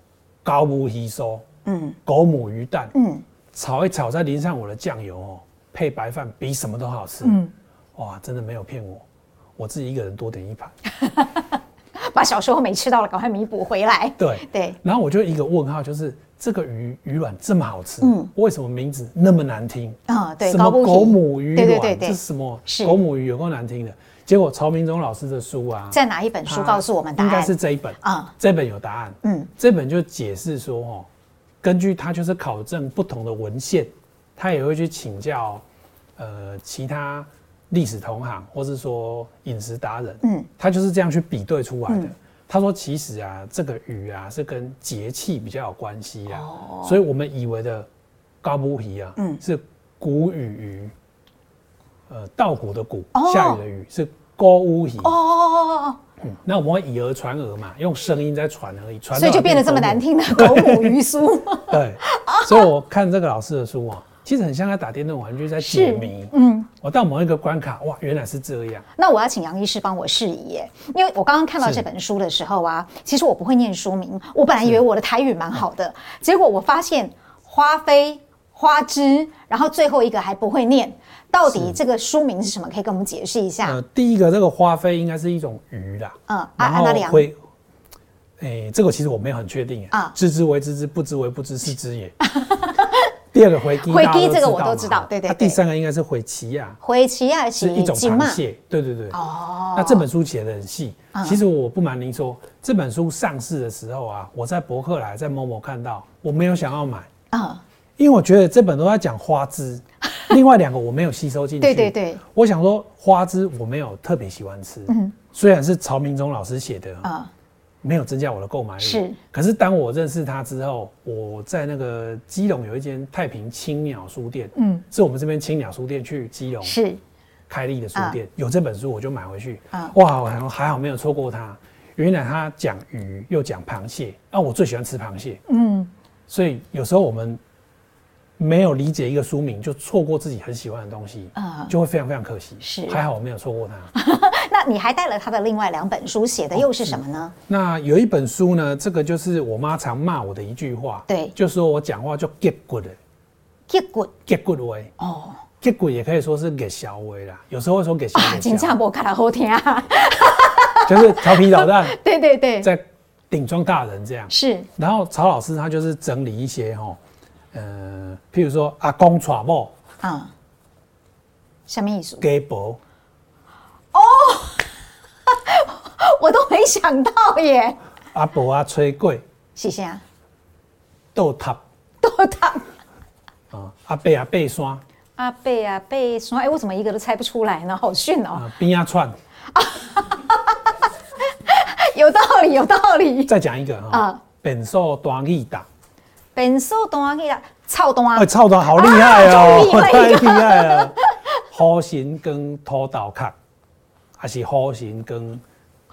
高母吸收，嗯，狗母鱼蛋，嗯，炒一炒再淋上我的酱油哦，配白饭比什么都好吃，嗯，哇，真的没有骗我，我自己一个人多点一盘，把小时候没吃到了赶快弥补回来，对对，然后我就一个问号，就是这个鱼鱼卵这么好吃，嗯，为什么名字那么难听啊？对，什么狗母鱼卵，对对对对，这是什么？是狗母鱼有够难听的。结果曹明忠老师的书啊，在哪一本书告诉我们答案？应该是这一本啊，这本有答案。嗯，这本就解释说哦，根据他就是考证不同的文献，他也会去请教呃其他历史同行，或是说饮食达人。嗯，他就是这样去比对出来的。他说其实啊，这个鱼啊是跟节气比较有关系啊，所以我们以为的高母鱼啊，嗯，是谷雨鱼。呃，稻谷的谷，下雨的雨，是高乌鱼。哦，嗯，那我们会以讹传讹嘛，用声音在传而已，传。所以就变得这么难听的狗母鱼酥。对，所以我看这个老师的书啊，其实很像在打电动玩具，在解谜。嗯，我到某一个关卡，哇，原来是这样。那我要请杨医师帮我释疑耶，因为我刚刚看到这本书的时候啊，其实我不会念书名，我本来以为我的台语蛮好的，结果我发现花飞、花枝，然后最后一个还不会念。到底这个书名是什么？可以跟我们解释一下。呃，第一个这个花飞应该是一种鱼啦。嗯，啊，然后会，哎、欸，这个其实我没有很确定啊。知之为知之，不知为不知，是知也。第二个回基，回基这个我都知道，对对，对。第三个应该是回鳍亚，回鳍亚是一种螃蟹，对对对。哦。那这本书写的很细，其实我不瞒您说，这本书上市的时候啊，我在博客来，在某某看到，我没有想要买啊，因为我觉得这本都在讲花枝。另外两个我没有吸收进去。对对对，我想说花枝我没有特别喜欢吃，嗯，虽然是曹明忠老师写的啊，没有增加我的购买力。是，可是当我认识他之后，我在那个基隆有一间太平青鸟书店，嗯，是我们这边青鸟书店去基隆是开立的书店，有这本书我就买回去，啊，哇，我还还好没有错过它。原来他讲鱼又讲螃蟹，啊，我最喜欢吃螃蟹，嗯，所以有时候我们。没有理解一个书名，就错过自己很喜欢的东西，嗯，就会非常非常可惜。是，还好我没有错过它。那你还带了他的另外两本书，写的又是什么呢？哦，那有一本书呢，这个就是我妈常骂我的一句话，对，就说我讲话就 get good，get good，get good way。哦，get good 也可以说是给小薇啦，有时候会说给小薇。啊，金价波卡拉好听啊，就是调皮捣蛋。对对对，在顶撞大人这样。是，然后曹老师他就是整理一些哈。呃，譬如说阿公娶某，啊，什么意思？鸡婆哦，我都没想到耶。阿婆啊，吹鬼，是啥？倒塔，倒塔。啊，阿伯啊，爬山，阿伯啊，爬山。哎，我怎么一个都猜不出来呢？好逊哦。边啊串，有道理，有道理。再讲一个啊，本数大义大。变数单去啦，臭单。哎，臭单好厉害哦，太厉害了。火神跟土豆壳，还是火神跟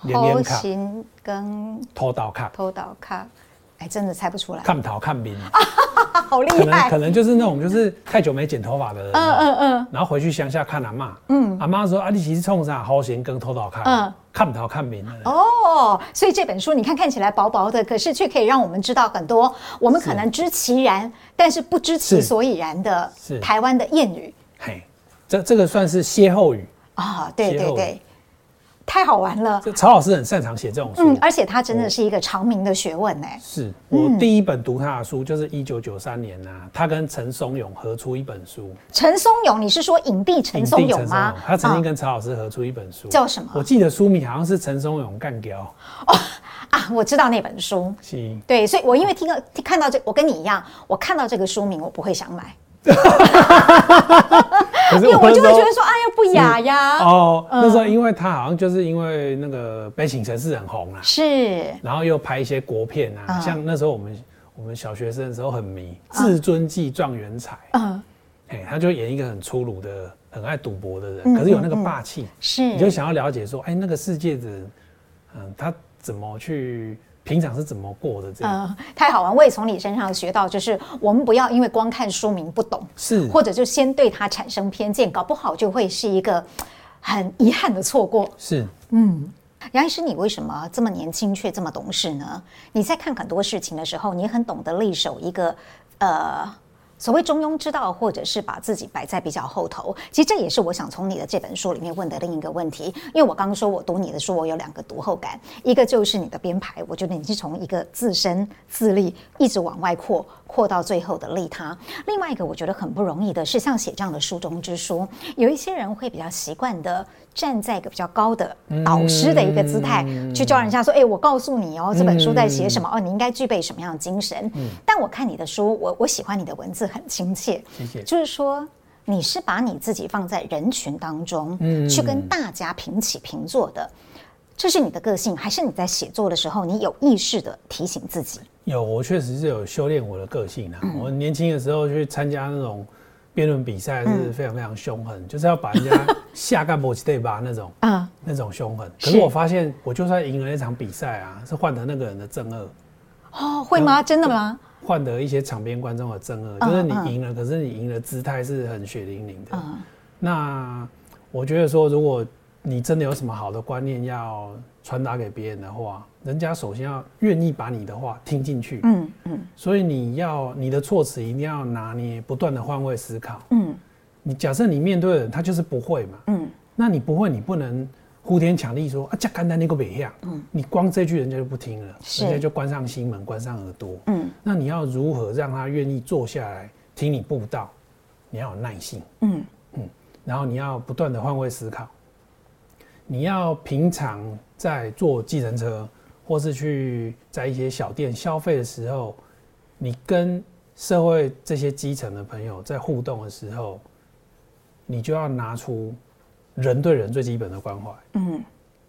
连连壳？虎神跟土豆壳。土豆壳，哎，真的猜不出来。看头看面。好厉害。可能可能就是那种就是太久没剪头发的人。嗯嗯嗯。然后回去乡下看阿妈。嗯。阿妈说：“啊，你其实冲啥？虎神跟偷偷看。”嗯。看不到看明哦，所以这本书你看看起来薄薄的，可是却可以让我们知道很多我们可能知其然，但是不知其所以然的台湾的谚语。嘿，这这个算是歇后语啊，对对对。太好玩了！曹老师很擅长写这种书，嗯，而且他真的是一个长明的学问呢。是我第一本读他的书，就是一九九三年呐、啊，他跟陈松勇合出一本书。陈松勇，你是说影帝陈松勇吗？他曾经跟曹老师合出一本书，叫什么？我记得书名好像是陈松勇干掉。哦 啊，我知道那本书。是。对，所以我因为听到看到这，我跟你一样，我看到这个书名，我不会想买。因为我就会觉得说，哎呀，不雅呀。哦，那时候因为他好像就是因为那个《悲情城市》很红啊，是。然后又拍一些国片啊，像那时候我们我们小学生的时候很迷《至尊记状元彩》。嗯。哎，他就演一个很粗鲁的、很爱赌博的人，可是有那个霸气。是。你就想要了解说，哎，那个世界的，嗯，他怎么去？平常是怎么过的？这样，呃，太好玩！我也从你身上学到，就是我们不要因为光看书名不懂，是，或者就先对它产生偏见，搞不好就会是一个很遗憾的错过。是，嗯，杨医师，你为什么这么年轻却这么懂事呢？你在看很多事情的时候，你很懂得立守一个呃。所谓中庸之道，或者是把自己摆在比较后头，其实这也是我想从你的这本书里面问的另一个问题。因为我刚刚说我读你的书，我有两个读后感，一个就是你的编排，我觉得你是从一个自身自立一直往外扩。扩到最后的利他。另外一个我觉得很不容易的是，像写这样的书中之书，有一些人会比较习惯的站在一个比较高的导师的一个姿态，嗯、去教人家说：“哎、欸，我告诉你哦，这本书在写什么？哦，你应该具备什么样的精神？”嗯、但我看你的书，我我喜欢你的文字很亲切，谢谢。就是说，你是把你自己放在人群当中，嗯、去跟大家平起平坐的。这是你的个性，还是你在写作的时候，你有意识的提醒自己？有，我确实是有修炼我的个性啊。嗯、我年轻的时候去参加那种辩论比赛是非常非常凶狠，嗯、就是要把人家 下干部对吧？那种啊，那种凶狠。可是我发现，我就算赢了那场比赛啊，是换得那个人的憎恶。哦，会吗？真的吗？换得一些场边观众的憎恶，就是你赢了，嗯、可是你赢的姿态是很血淋淋的。嗯、那我觉得说，如果你真的有什么好的观念要传达给别人的话，人家首先要愿意把你的话听进去。嗯嗯。所以你要你的措辞一定要拿捏，不断的换位思考。嗯。你假设你面对的人他就是不会嘛。嗯。那你不会，你不能呼天抢地说啊，这干单那个别样。嗯。你光这句人家就不听了，是人家就关上心门，关上耳朵。嗯。那你要如何让他愿意坐下来听你布道？你要有耐心。嗯嗯。然后你要不断的换位思考。你要平常在坐计程车，或是去在一些小店消费的时候，你跟社会这些基层的朋友在互动的时候，你就要拿出人对人最基本的关怀。嗯，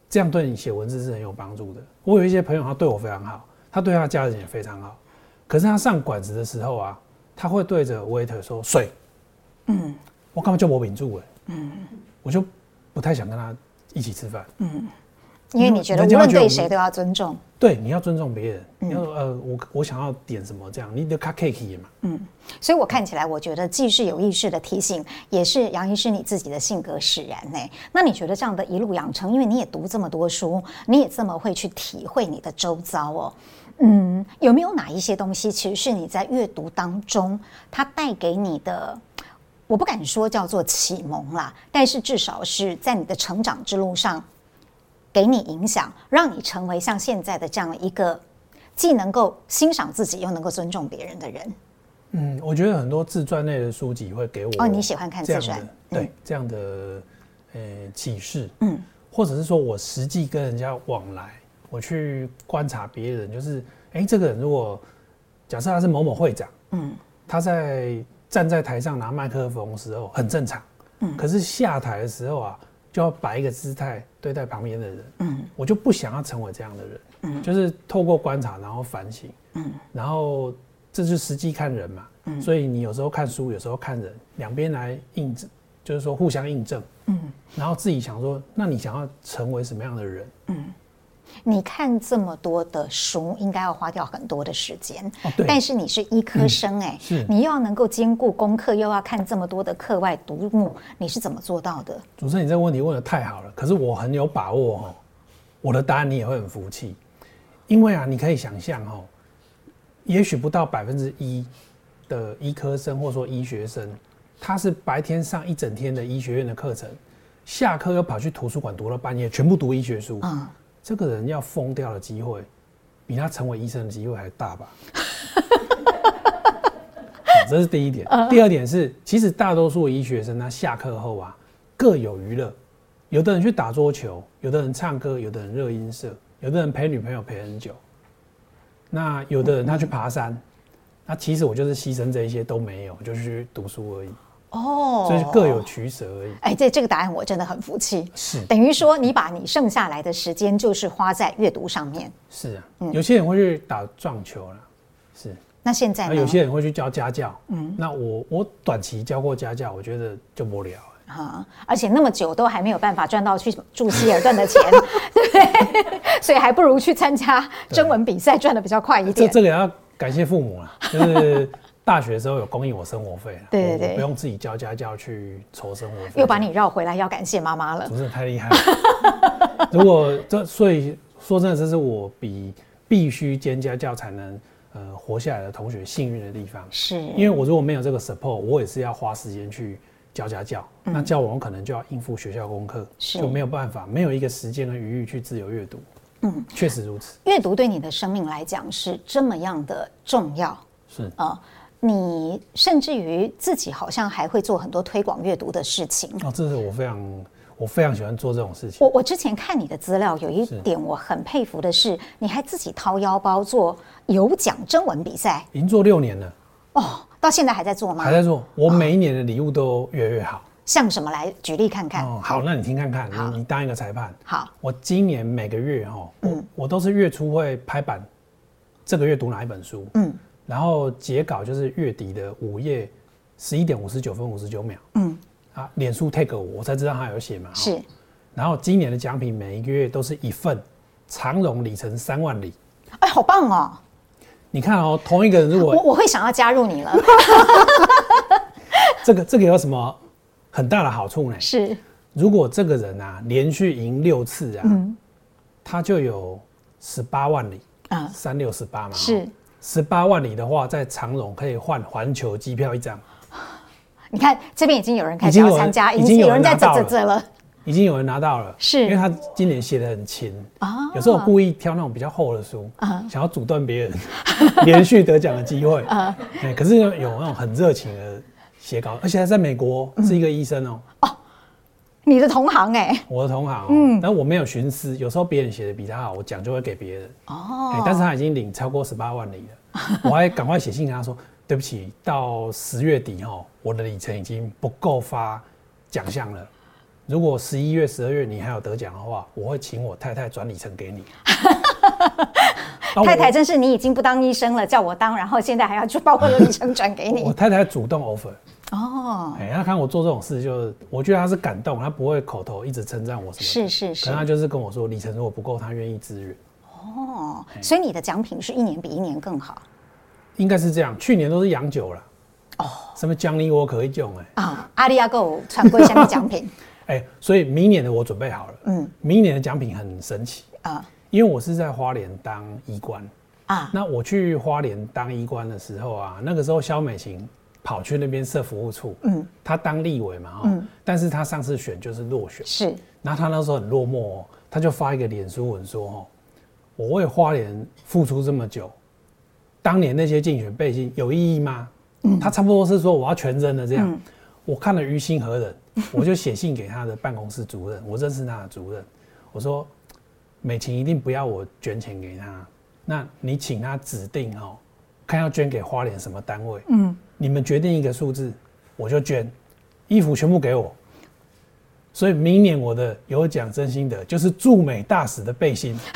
这样对你写文字是很有帮助的。我有一些朋友，他对我非常好，他对他家人也非常好，可是他上馆子的时候啊，他会对着 waiter 说水。嗯，我干嘛叫我秉住哎？嗯，我就不太想跟他。一起吃饭，嗯，因为你觉得无论对谁都要尊重，对，你要尊重别人，嗯、要呃，我我想要点什么这样，你得卡 cake 嘛，嗯，所以我看起来，我觉得既是有意识的提醒，也是杨医师你自己的性格使然呢。那你觉得这样的一路养成，因为你也读这么多书，你也这么会去体会你的周遭哦，嗯，有没有哪一些东西，其实是你在阅读当中，它带给你的？我不敢说叫做启蒙啦，但是至少是在你的成长之路上给你影响，让你成为像现在的这样一个既能够欣赏自己又能够尊重别人的人。嗯，我觉得很多自传类的书籍会给我哦，你喜欢看自传？对，这样的呃启示，嗯，或者是说我实际跟人家往来，我去观察别人，就是哎、欸，这个人如果假设他是某某会长，嗯，他在。站在台上拿麦克风的时候很正常，嗯，可是下台的时候啊，就要摆一个姿态对待旁边的人，嗯，我就不想要成为这样的人，嗯，就是透过观察然后反省，嗯，然后这就实际看人嘛，嗯，所以你有时候看书，有时候看人，两边来印证，就是说互相印证，嗯，然后自己想说，那你想要成为什么样的人，嗯。你看这么多的书，应该要花掉很多的时间。哦、但是你是医科生哎、欸，嗯、你又要能够兼顾功课，又要看这么多的课外读物，你是怎么做到的？主持人，你这个问题问的太好了。可是我很有把握哈，我的答案你也会很服气。因为啊，你可以想象哦，也许不到百分之一的医科生或者说医学生，他是白天上一整天的医学院的课程，下课又跑去图书馆读了半夜，全部读医学书。嗯，这个人要疯掉的机会，比他成为医生的机会还大吧？这是第一点。第二点是，其实大多数的医学生他下课后啊，各有娱乐。有的人去打桌球，有的人唱歌，有的人热音社，有的人陪女朋友陪很久。那有的人他去爬山，那其实我就是牺牲这一些都没有，就是去读书而已。哦，所以各有取舍而已。哎，这这个答案我真的很服气。是，等于说你把你剩下来的时间就是花在阅读上面。是啊，有些人会去打撞球了。是。那现在呢？有些人会去教家教。嗯。那我我短期教过家教，我觉得就无聊。啊！而且那么久都还没有办法赚到去住希尔顿的钱，对 不对？所以还不如去参加征文比赛，赚的比较快一点。这这个也要感谢父母啊，就是。大学的时候有供应我生活费，对对对，不用自己交家教去筹生活费。又把你绕回来，要感谢妈妈了。主持人太厉害了。如果这，所以说真的，这是我比必须兼家教才能呃活下来的同学幸运的地方。是，因为我如果没有这个 support，我也是要花时间去教家教，嗯、那教完我可能就要应付学校功课，就没有办法，没有一个时间和余裕去自由阅读。嗯，确实如此。阅读对你的生命来讲是这么样的重要。是啊。呃你甚至于自己好像还会做很多推广阅读的事情哦，这是我非常我非常喜欢做这种事情。我我之前看你的资料，有一点我很佩服的是，你还自己掏腰包做有奖征文比赛，已经做六年了哦，到现在还在做吗？还在做，我每一年的礼物都越来越好。像什么来举例看看？哦，好，那你听看看，你你当一个裁判。好，我今年每个月哈，嗯，我都是月初会拍板，这个月读哪一本书，嗯。然后截稿就是月底的午夜十一点五十九分五十九秒。嗯，啊，脸书 tag 我，我才知道他有写嘛。是。然后今年的奖品每一个月都是一份长荣里程三万里。哎，好棒哦！你看哦，同一个人如果我我会想要加入你了。这个这个有什么很大的好处呢？是。如果这个人啊连续赢六次啊，嗯，他就有十八万里啊，三六十八嘛。是。十八万里的话，在长荣可以换环球机票一张。你看这边已经有人开始要参加，已经有人在啧啧啧了，已经有人拿到了。是，因为他今年写的很勤啊，有时候我故意挑那种比较厚的书啊，想要阻断别人 连续得奖的机会 啊。可是有那种很热情的写稿，而且他在美国是一个医生哦。哦。你的同行哎、欸，我的同行，嗯，但我没有徇私，有时候别人写的比他好，我奖就会给别人哦。但是他已经领超过十八万里了，我还赶快写信跟他说，对不起，到十月底哈，我的里程已经不够发奖项了。如果十一月、十二月你还有得奖的话，我会请我太太转里程给你。太太真是你已经不当医生了，叫我当，然后现在还要去包括里程转给你。我太太主动 offer。哦，哎，他看我做这种事，就我觉得他是感动，他不会口头一直称赞我什么，是是是，可能他就是跟我说里程如果不够，他愿意支援。哦，所以你的奖品是一年比一年更好，应该是这样。去年都是洋酒了，哦，什么奖励我可以用哎。啊，阿里亚购传过下面奖品，哎，所以明年的我准备好了，嗯，明年的奖品很神奇啊，因为我是在花莲当医官啊，那我去花莲当医官的时候啊，那个时候肖美琴。跑去那边设服务处，嗯，他当立委嘛，嗯，但是他上次选就是落选，是，然后他那时候很落寞，他就发一个脸书文说，哦，我为花莲付出这么久，当年那些竞选背心有意义吗？嗯，他差不多是说我要全扔了这样，嗯，我看了于心何忍，我就写信给他的办公室主任，我认识他的主任，我说美琴一定不要我捐钱给他，那你请他指定哦，看要捐给花莲什么单位，嗯。你们决定一个数字，我就捐，衣服全部给我。所以明年我的有奖真心的就是驻美大使的背心。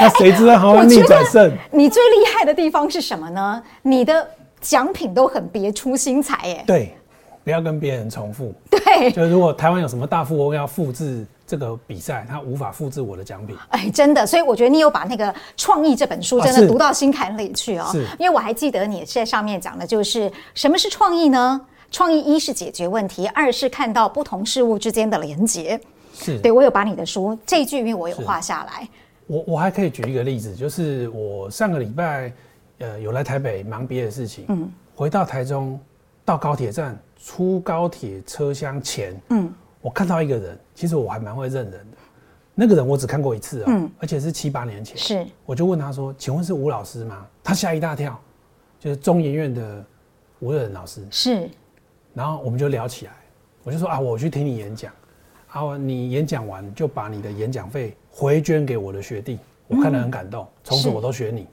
那谁知道好逆转胜？你最厉害的地方是什么呢？你的奖品都很别出心裁，耶。对，不要跟别人重复。对，就如果台湾有什么大富翁要复制。这个比赛他无法复制我的奖品，哎，真的，所以我觉得你有把那个创意这本书真的读到心坎里去哦。是，因为我还记得你在上面讲的就是什么是创意呢？创意一是解决问题，二是看到不同事物之间的连结。是，对，我有把你的书这一句，因为我有画下来。我我还可以举一个例子，就是我上个礼拜呃有来台北忙别的事情，嗯，回到台中到高铁站出高铁车厢前，嗯，我看到一个人，其实我还蛮会认人的。那个人我只看过一次啊、喔，嗯，而且是七八年前。是，我就问他说：“请问是吴老师吗？”他吓一大跳，就是中研院的吴热忍老师。是，然后我们就聊起来，我就说啊，我去听你演讲，啊，你演讲完就把你的演讲费回捐给我的学弟，我看得很感动，从、嗯、此我都学你。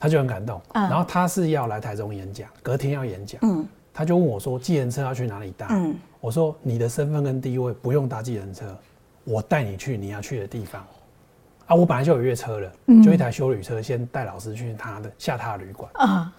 他就很感动，嗯、然后他是要来台中演讲，隔天要演讲，嗯，他就问我说：“计程车要去哪里搭？”嗯，我说：“你的身份跟地位不用搭计程车。”我带你去你要去的地方，啊，我本来就有约车了，嗯、就一台修旅车，先带老师去他的下他的旅馆。啊，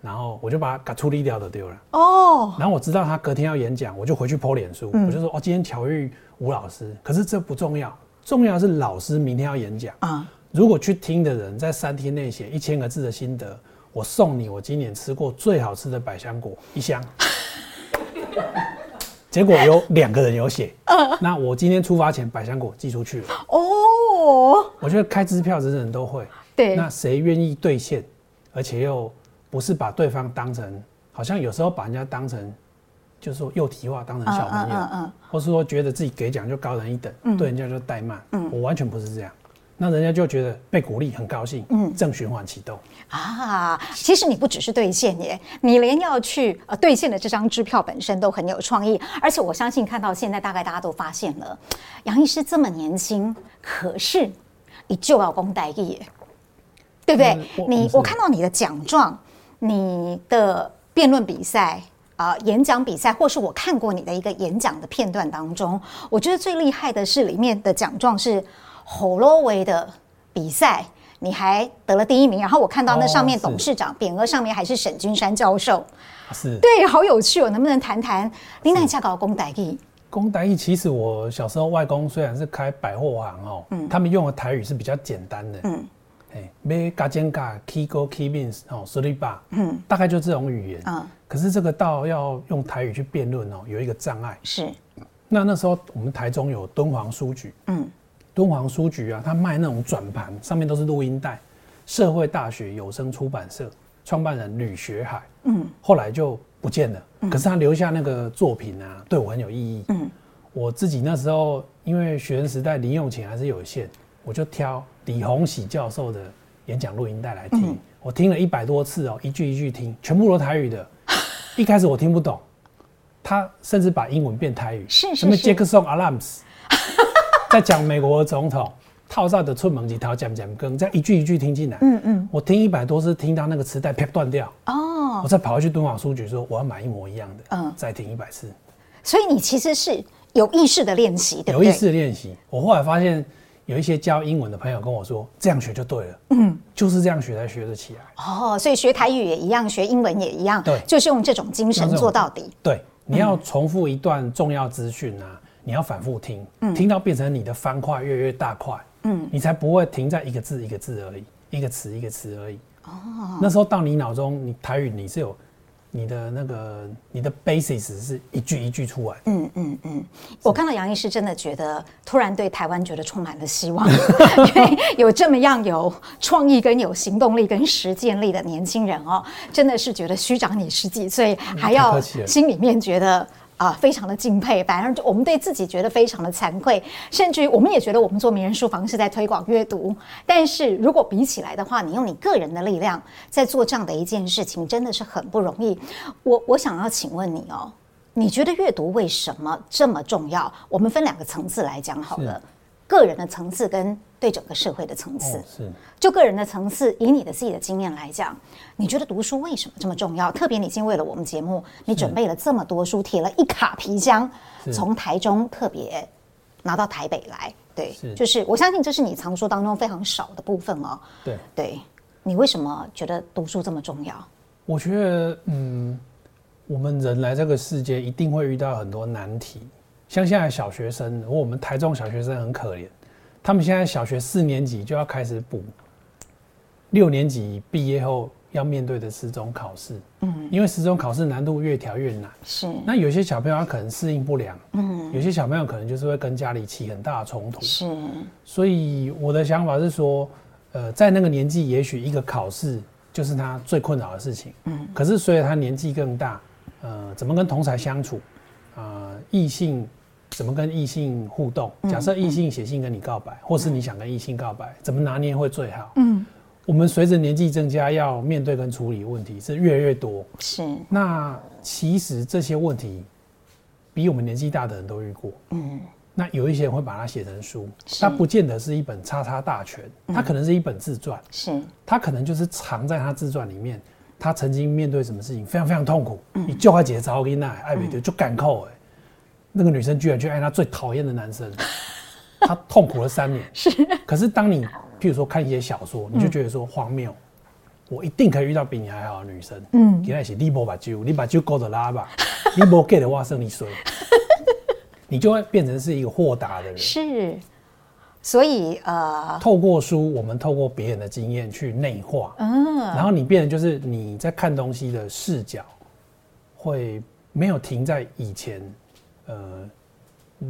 然后我就把他处理掉的丢了。哦，然后我知道他隔天要演讲，我就回去 po 脸书，嗯、我就说哦，今天巧遇吴老师，可是这不重要，重要的是老师明天要演讲。啊，如果去听的人在三天内写一千个字的心得，我送你我今年吃过最好吃的百香果一箱。结果有两个人有写，那我今天出发前百香果寄出去了。哦，我觉得开支票人人都会。对，那谁愿意兑现，而且又不是把对方当成，好像有时候把人家当成，就是说又体化，当成小朋友，或是说觉得自己给奖就高人一等，对人家就怠慢。我完全不是这样。那人家就觉得被鼓励，很高兴，嗯，正循环启动啊。其实你不只是兑现耶，你连要去呃兑现的这张支票本身都很有创意。而且我相信看到现在，大概大家都发现了，杨医师这么年轻，可是你就要讲台语耶，对不对？你我看到你的奖状、你的辩论比赛啊、呃、演讲比赛，或是我看过你的一个演讲的片段当中，我觉得最厉害的是里面的奖状是。火罗维的比赛，你还得了第一名。然后我看到那上面董事长匾额上面还是沈君山教授，是对，好有趣哦。能不能谈谈你那家搞公台语？公台语其实我小时候外公虽然是开百货行哦，嗯，他们用的台语是比较简单的，嗯，哎，咩嘎尖嘎 key go key means 哦吧，嗯，大概就这种语言，嗯，可是这个到要用台语去辩论哦，有一个障碍是。那那时候我们台中有敦煌书局，嗯。敦煌书局啊，他卖那种转盘，上面都是录音带。社会大学有声出版社创办人吕学海，嗯，后来就不见了。可是他留下那个作品啊，对我很有意义。嗯，我自己那时候因为学生时代零用钱还是有限，我就挑李洪喜教授的演讲录音带来听。我听了一百多次哦，一句一句听，全部都台语的。一开始我听不懂，他甚至把英文变台语，是什么杰克松阿拉姆斯。在讲美国的总统套上的出门级套讲讲更，再一句一句听进来。嗯嗯，我听一百多次，听到那个磁带啪断掉。哦，我再跑回去敦煌书局说我要买一模一样的。嗯，再听一百次。所以你其实是有意识的练习，对不对？有意识的练习。我后来发现有一些教英文的朋友跟我说，这样学就对了。嗯，就是这样学才学得起来。哦，所以学台语也一样，学英文也一样。对，就是用这种精神做到底。对，你要重复一段重要资讯啊。你要反复听，嗯、听到变成你的方块越来越大块，嗯，你才不会停在一个字一个字而已，一个词一个词而已。哦，那时候到你脑中，你台语你是有你的那个你的 basis 是一句一句出来。嗯嗯嗯，我看到杨医师真的觉得突然对台湾觉得充满了希望，因为有这么样有创意跟有行动力跟实践力的年轻人哦，真的是觉得虚长你十几岁还要心里面觉得。啊，非常的敬佩，反而我们对自己觉得非常的惭愧，甚至于我们也觉得我们做名人书房是在推广阅读。但是如果比起来的话，你用你个人的力量在做这样的一件事情，真的是很不容易。我我想要请问你哦，你觉得阅读为什么这么重要？我们分两个层次来讲好了，个人的层次跟。对整个社会的层次，是就个人的层次，以你的自己的经验来讲，你觉得读书为什么这么重要？特别你已经为了我们节目，你准备了这么多书，提了一卡皮箱，从台中特别拿到台北来。对，就是我相信这是你藏书当中非常少的部分哦。对，对你为什么觉得读书这么重要？我觉得，嗯，我们人来这个世界一定会遇到很多难题，像现在小学生，我们台中小学生很可怜。他们现在小学四年级就要开始补，六年级毕业后要面对的十中考试。嗯，因为十中考试难度越调越难。是。那有些小朋友他可能适应不良。嗯。有些小朋友可能就是会跟家里起很大的冲突。是。所以我的想法是说，呃，在那个年纪，也许一个考试就是他最困扰的事情。嗯。可是随着他年纪更大，呃，怎么跟同才相处，啊、呃，异性怎么跟异性互动？假设异性写信跟你告白，嗯、或是你想跟异性告白，嗯、怎么拿捏会最好？嗯，我们随着年纪增加，要面对跟处理问题是越来越多。是。那其实这些问题，比我们年纪大的人都遇过。嗯。那有一些人会把它写成书，它不见得是一本叉叉大全，它可能是一本自传。是。它可能就是藏在他自传里面。他曾经面对什么事情非常非常痛苦，你就快解招给那艾美的就敢扣哎，那个女生居然去爱她最讨厌的男生，她痛苦了三年。是，可是当你譬如说看一些小说，你就觉得说荒谬，我一定可以遇到比你还好的女生。嗯，原来是你没把酒，你把酒勾着拉吧，你没给的话生你衰，你就会变成是一个豁达的人。是。所以，呃，透过书，我们透过别人的经验去内化，嗯，然后你变成就是你在看东西的视角，会没有停在以前，呃，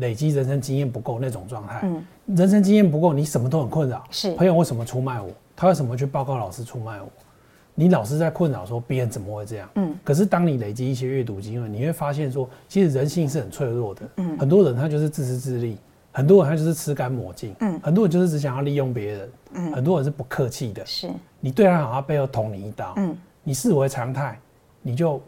累积人生经验不够那种状态。嗯，人生经验不够，你什么都很困扰。是，朋友为什么出卖我？他为什么去报告老师出卖我？你老是在困扰说别人怎么会这样？嗯，可是当你累积一些阅读经验，你会发现说，其实人性是很脆弱的。嗯，很多人他就是自私自利。很多人他就是吃干抹净，嗯，很多人就是只想要利用别人，嗯，很多人是不客气的，是，你对他好，他背后捅你一刀，嗯，你视为常态，你就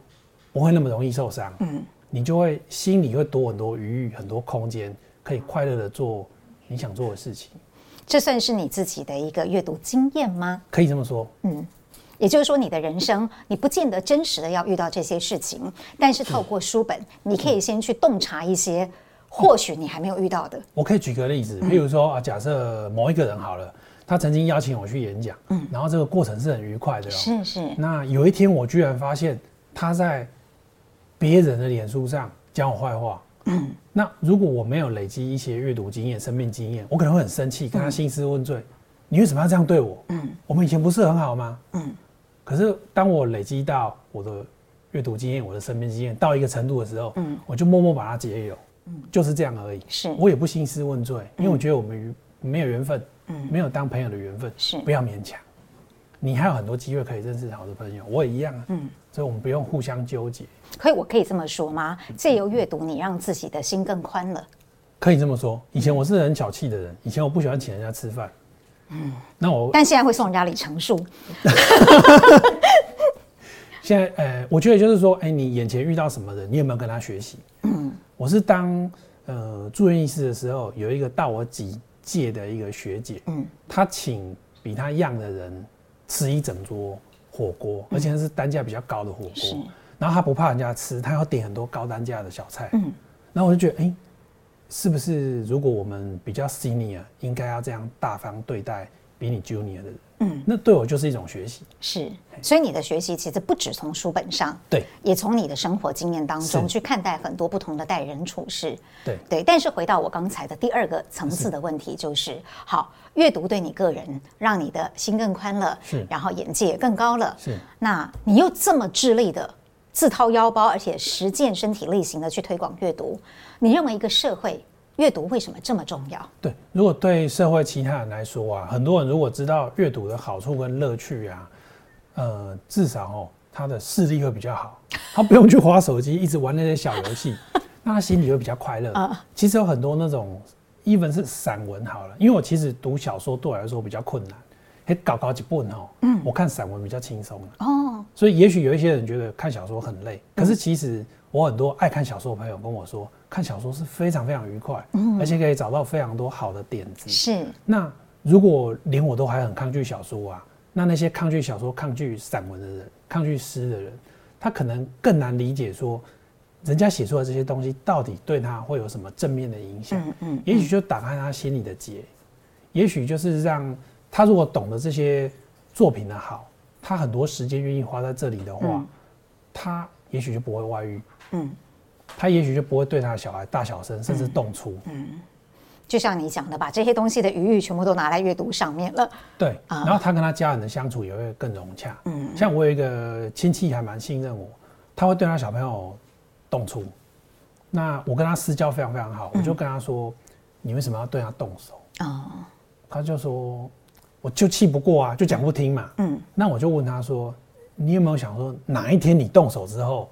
不会那么容易受伤，嗯，你就会心里会多很多余裕，很多空间，可以快乐的做你想做的事情。这算是你自己的一个阅读经验吗？可以这么说，嗯，也就是说，你的人生你不见得真实的要遇到这些事情，但是透过书本，你可以先去洞察一些。或许你还没有遇到的，嗯，我可以举个例子，譬如说啊，假设某一个人好了，他曾经邀请我去演讲，嗯，然后这个过程是很愉快的，是是。那有一天我居然发现他在别人的脸书上讲我坏话，嗯，那如果我没有累积一些阅读经验、生命经验，我可能会很生气，跟他兴师问罪，嗯，你为什么要这样对我？嗯，我们以前不是很好吗？嗯，可是当我累积到我的阅读经验、我的生命经验到一个程度的时候，嗯，我就默默把它解有。就是这样而已。是，我也不兴师问罪，因为我觉得我们没有缘分，嗯，没有当朋友的缘分，是，不要勉强。你还有很多机会可以认识好的朋友，我也一样啊，嗯，所以我们不用互相纠结。可以，我可以这么说吗？借由阅读，你让自己的心更宽了。可以这么说。以前我是很小气的人，以前我不喜欢请人家吃饭，嗯，那我，但现在会送人家里程数。现在，呃，我觉得就是说，哎，你眼前遇到什么人，你有没有跟他学习？嗯。我是当呃住院医师的时候，有一个大我几届的一个学姐，嗯，她请比她 young 的人吃一整桌火锅，而且是单价比较高的火锅，然后他不怕人家吃，他要点很多高单价的小菜，嗯，然后我就觉得，哎，是不是如果我们比较 senior，应该要这样大方对待比你 junior 的人？嗯，那对我就是一种学习，是，所以你的学习其实不只从书本上，对，也从你的生活经验当中去看待很多不同的待人处事，对。对。但是回到我刚才的第二个层次的问题，就是，是。好，阅读对你个人让你的心更宽了，是，然后眼界也更高了，是。那你又这么致力的自掏腰包，而且实践身体力行的去推广阅读，你认为一个社会？阅读为什么这么重要？对，如果对社会其他人来说啊，很多人如果知道阅读的好处跟乐趣啊，呃，至少哦，他的视力会比较好，他不用去滑手机，一直玩那些小游戏，那他心里会比较快乐。啊，其实有很多那种，even 是散文好了，因为我其实读小说对我来说比较困难，嘿，搞搞几本哦，嗯，我看散文比较轻松哦，所以也许有一些人觉得看小说很累，可是其实我很多爱看小说的朋友跟我说。看小说是非常非常愉快，嗯，而且可以找到非常多好的点子。是。那如果连我都还很抗拒小说啊，那那些抗拒小说、抗拒散文的人、抗拒诗的人，他可能更难理解说，人家写出来这些东西到底对他会有什么正面的影响。嗯嗯。也许就打开他心里的结，也许就是让他如果懂得这些作品的好，他很多时间愿意花在这里的话，他也许就不会外遇。嗯。他也许就不会对他的小孩大小声，甚至动粗。嗯，就像你讲的，把这些东西的余裕全部都拿来阅读上面了。对，然后他跟他家人的相处也会更融洽。嗯，像我有一个亲戚还蛮信任我，他会对他小朋友动粗。那我跟他私交非常非常好，我就跟他说：“你为什么要对他动手？”哦，他就说：“我就气不过啊，就讲不听嘛。”嗯，那我就问他说：“你有没有想说，哪一天你动手之后？”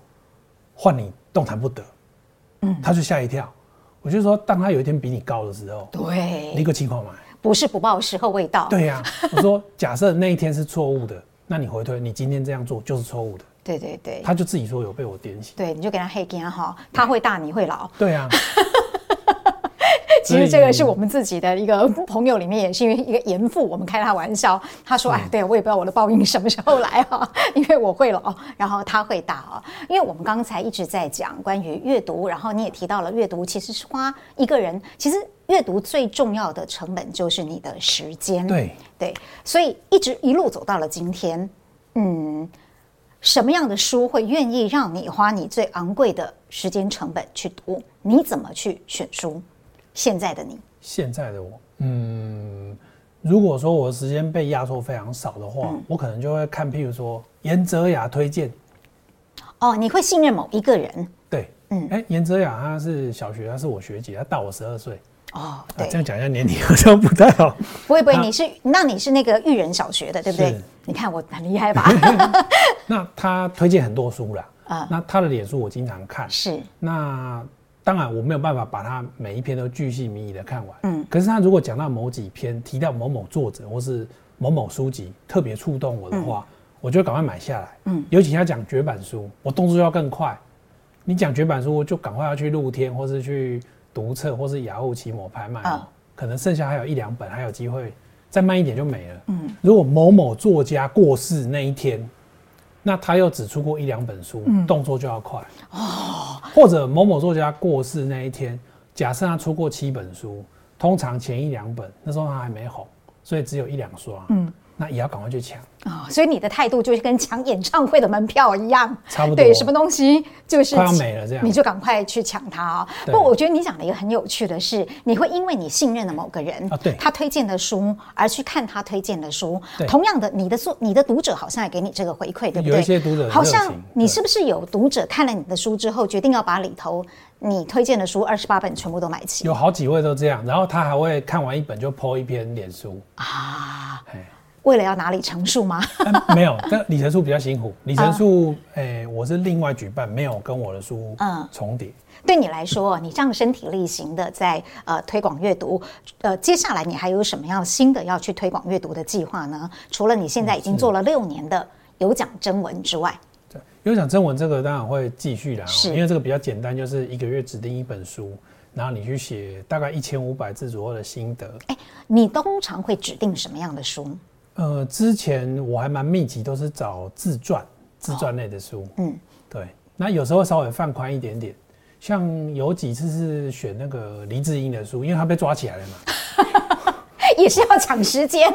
换你动弹不得，嗯，他就吓一跳。我就说，当他有一天比你高的时候，对，一个情况嘛，不是不报，时候未到。对呀、啊，我说，假设那一天是错误的，那你回推，你今天这样做就是错误的。对对对，他就自己说有被我点醒。对，你就给他黑镜哈，他会大，你会老。对啊。其实这个是我们自己的一个 朋友里面，也是因为一个严父，我们开他玩笑。他说：“哎，对，我也不知道我的报应什么时候来哈，因为我会老，然后他会大啊。因为我们刚才一直在讲关于阅读，然后你也提到了阅读其实是花一个人，其实阅读最重要的成本就是你的时间。对对，所以一直一路走到了今天，嗯，什么样的书会愿意让你花你最昂贵的时间成本去读？你怎么去选书？现在的你，现在的我，嗯，如果说我的时间被压缩非常少的话，嗯，我可能就会看，譬如说严哲雅推荐。哦，你会信任某一个人？对，嗯，哎，颜哲雅她是小学，她是我学姐，她大我十二岁。哦，对，啊，这样讲一下年龄好像不太好。不 会不会，你是那你是那个育人小学的，对不对？你看我很厉害吧？那他推荐很多书啦，啊，那他的脸书我经常看。是，那。当然，我没有办法把它每一篇都巨细靡遗的看完。嗯，可是他如果讲到某几篇，提到某某作者或是某某书籍特别触动我的话，嗯、我就赶快买下来。嗯，尤其他讲绝版书，我动作要更快。你讲绝版书，我就赶快要去露天，或是去读册，或是雅虎奇摩拍卖。哦、可能剩下还有一两本，还有机会再慢一点就没了。嗯，如果某某作家过世那一天。那他又只出过一两本书，嗯，动作就要快哦。或者某某作家过世那一天，假设他出过七本书，通常前一两本那时候他还没红，所以只有一两刷，嗯。那也要赶快去抢啊、哦！所以你的态度就是跟抢演唱会的门票一样，差不多。对，什么东西就是快要没了这样，你就赶快去抢它啊、哦！不我觉得你讲的一个很有趣的是，你会因为你信任的某个人啊，对，他推荐的书而去看他推荐的书。同样的，你的书，你的读者好像也给你这个回馈，对不对？有一些读者好像你是不是有读者看了你的书之后，决定要把里头你推荐的书二十八本全部都买齐？有好几位都这样，然后他还会看完一本就 po 一篇脸书啊。为了要拿里程数吗？欸、没有，但里程数比较辛苦。里程数，哎、我是另外举办，没有跟我的书嗯重叠、嗯。对你来说，你这样身体力行的在呃推广阅读，呃，接下来你还有什么样新的要去推广阅读的计划呢？除了你现在已经做了六年的有奖征文之外，对，有奖征文这个当然会继续啦，是因为这个比较简单，就是一个月指定一本书，然后你去写大概一千五百字左右的心得。哎、欸，你通常会指定什么样的书？呃，之前我还蛮密集，都是找自传、自传类的书。嗯，对。那有时候稍微放宽一点点，像有几次是选那个黎智英的书，因为他被抓起来了嘛。也是要抢时间。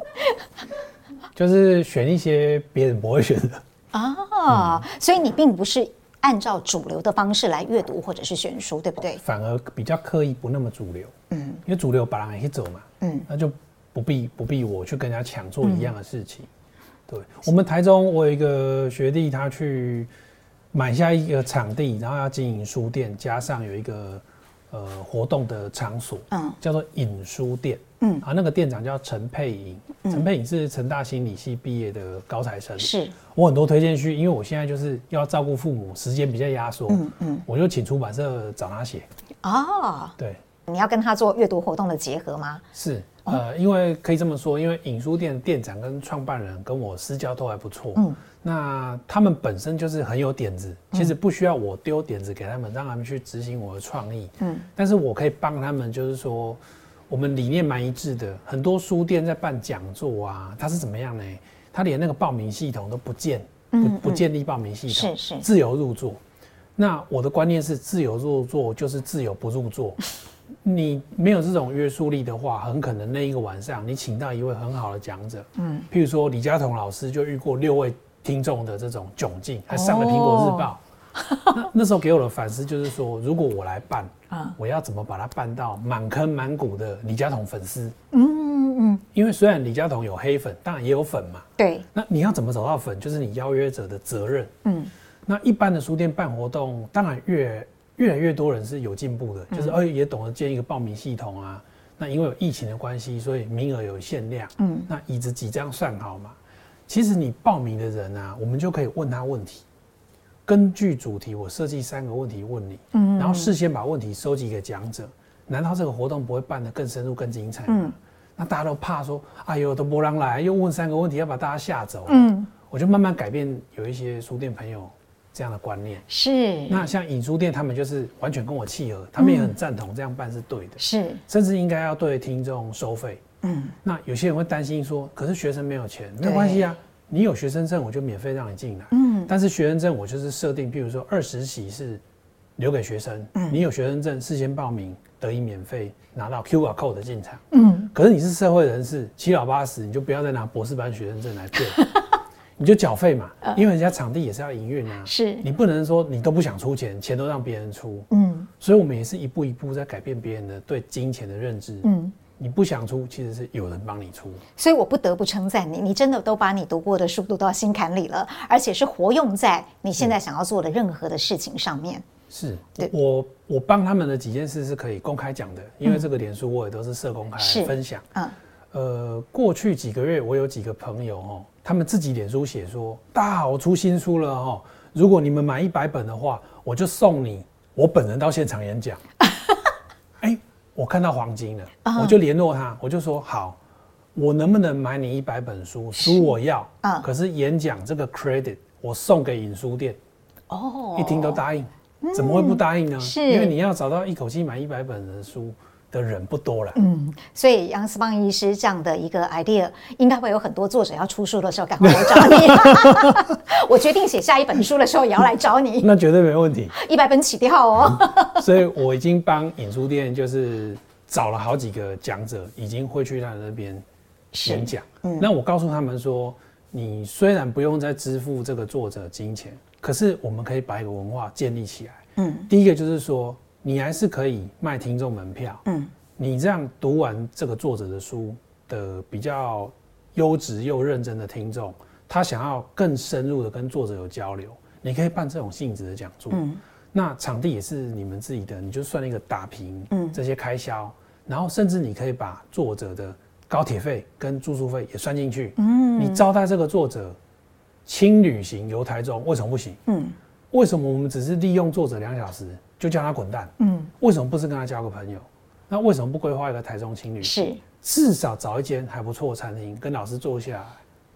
就是选一些别人不会选的。啊、所以你并不是按照主流的方式来阅读或者是选书，对不对？反而比较刻意，不那么主流。嗯，因为主流把人一走嘛。嗯，那就。不必不必我去跟人家抢做一样的事情，嗯、对，我们台中我有一个学弟，他去买下一个场地，然后要经营书店，加上有一个呃活动的场所，嗯，叫做影书店，嗯，啊，那个店长叫陈佩颖，陈、嗯、佩颖是成大心理系毕业的高材生，是。我很多推荐去，因为我现在就是要照顾父母，时间比较压缩，嗯嗯，我就请出版社找他写，哦，对，你要跟他做阅读活动的结合吗？是。呃，因为可以这么说，因为影书店店长跟创办人跟我私交都还不错，嗯，那他们本身就是很有点子，其实不需要我丢点子给他们，让他们去执行我的创意，嗯，但是我可以帮他们，就是说我们理念蛮一致的。很多书店在办讲座啊，他是怎么样呢？他连那个报名系统都不建，不不建立报名系统，是是自由入座。那我的观念是，自由入座就是自由不入座。你没有这种约束力的话，很可能那一个晚上你请到一位很好的讲者，嗯，譬如说李佳彤老师就遇过六位听众的这种窘境，还上了苹果日报。哦、那 那时候给我的反思就是说，如果我来办，啊，我要怎么把它办到满坑满谷的李佳彤粉丝？嗯嗯嗯。因为虽然李佳彤有黑粉，当然也有粉嘛。对。那你要怎么找到粉？就是你邀约者的责任。嗯。那一般的书店办活动，当然越。越来越多人是有进步的，就是哎也懂得建一个报名系统啊。那因为有疫情的关系，所以名额有限量。嗯，那椅子几张算好嘛？其实你报名的人啊，我们就可以问他问题。根据主题，我设计三个问题问你，嗯，然后事先把问题收集给讲者，难道这个活动不会办得更深入、更精彩吗？嗯，那大家都怕说，哎呦，都不让来，又问三个问题，要把大家吓走。嗯，我就慢慢改变，有一些书店朋友这样的观念。是。那像影书店，他们就是完全跟我契合，他们也很赞同这样办是对的。是。甚至应该要对听众收费。嗯。那有些人会担心说，可是学生没有钱，没关系啊。你有学生证，我就免费让你进来。嗯，但是学生证我就是设定，譬如说二十席是留给学生。嗯，你有学生证，事先报名得以免费拿到 QR code 的进场。嗯，可是你是社会人士，七老八十，你就不要再拿博士班学生证来骗，你就缴费嘛，因为人家场地也是要营运啊。是，你不能说你都不想出钱，钱都让别人出。嗯，所以我们也是一步一步在改变别人的对金钱的认知。嗯。你不想出，其实是有人帮你出，所以我不得不称赞你，你真的都把你读过的书读到心坎里了，而且是活用在你现在想要做的任何的事情上面。是，我我帮他们的几件事是可以公开讲的，因为这个脸书我也都是设公开分享。嗯，呃，过去几个月我有几个朋友哦，他们自己脸书写说，大家好，我出新书了哈，如果你们买一百本的话，我就送你我本人到现场演讲。我看到黄金了，uh, 我就联络他，我就说好，我能不能买你一百本书？书我要，uh, 可是演讲这个 credit 我送给影书店。哦，一听都答应，怎么会不答应呢？是，因为你要找到一口气买一百本的书。的人不多了，嗯，所以杨思邦医师这样的一个 idea，应该会有很多作者要出书的时候赶快来找你。我决定写下一本书的时候也要来找你，那绝对没问题，一百本起跳哦。所以我已经帮影书店就是找了好几个讲者，已经会去他那边演讲。嗯，那我告诉他们说，你虽然不用再支付这个作者金钱，可是我们可以把一个文化建立起来。嗯，第一个就是说。你还是可以卖听众门票，嗯，你这样读完这个作者的书的比较优质又认真的听众，他想要更深入的跟作者有交流，你可以办这种性质的讲座，嗯，那场地也是你们自己的，你就算一个打平，嗯，这些开销，然后甚至你可以把作者的高铁费跟住宿费也算进去，嗯，你招待这个作者轻旅行游台中，为什么不行？嗯，为什么我们只是利用作者两小时？就叫他滚蛋。嗯，为什么不是跟他交个朋友？那为什么不规划一个台中情侣？是，至少找一间还不错的餐厅，跟老师坐下来，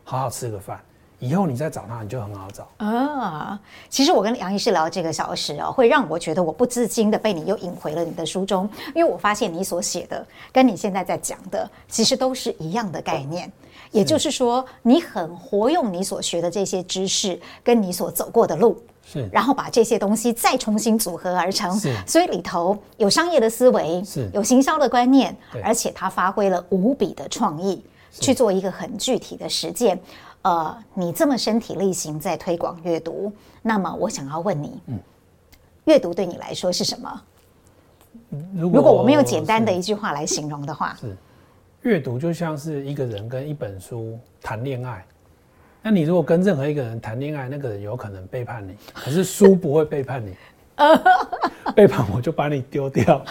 好好吃个饭。以后你再找他，你就很好找啊。其实我跟杨医师聊这个小时哦，会让我觉得我不自禁的被你又引回了你的书中，因为我发现你所写的跟你现在在讲的，其实都是一样的概念。也就是说，你很活用你所学的这些知识，跟你所走过的路。是，然后把这些东西再重新组合而成，是，所以里头有商业的思维，是，有行销的观念，而且他发挥了无比的创意，去做一个很具体的实践。呃，你这么身体力行在推广阅读，那么我想要问你，嗯，阅读对你来说是什么？如果，如果我们用简单的一句话来形容的话，是，阅读就像是一个人跟一本书谈恋爱。那你如果跟任何一个人谈恋爱，那个人有可能背叛你，可是书不会背叛你。背叛我就把你丢掉。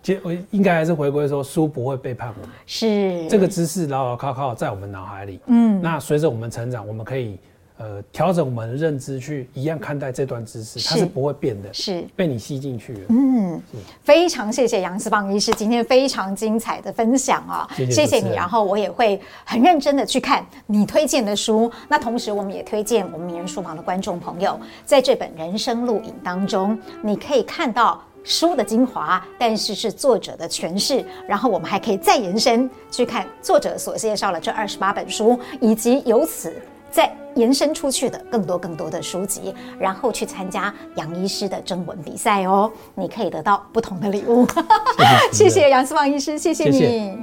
其实 我应该还是回归说，书不会背叛我们。是这个知识牢牢靠靠在我们脑海里。嗯，那随着我们成长，我们可以。呃，调整我们的认知，去一样看待这段知识，它是不会变的，是被你吸进去了。嗯，非常谢谢杨思邦医师今天非常精彩的分享啊，谢谢，谢谢你。然后我也会很认真的去看你推荐的书。那同时，我们也推荐我们名人书房的观众朋友，在这本人生录影当中，你可以看到书的精华，但是是作者的诠释。然后我们还可以再延伸去看作者所介绍了这二十八本书，以及由此。再延伸出去的更多更多的书籍，然后去参加杨医师的征文比赛哦，你可以得到不同的礼物。谢谢 杨思望医师，谢谢你。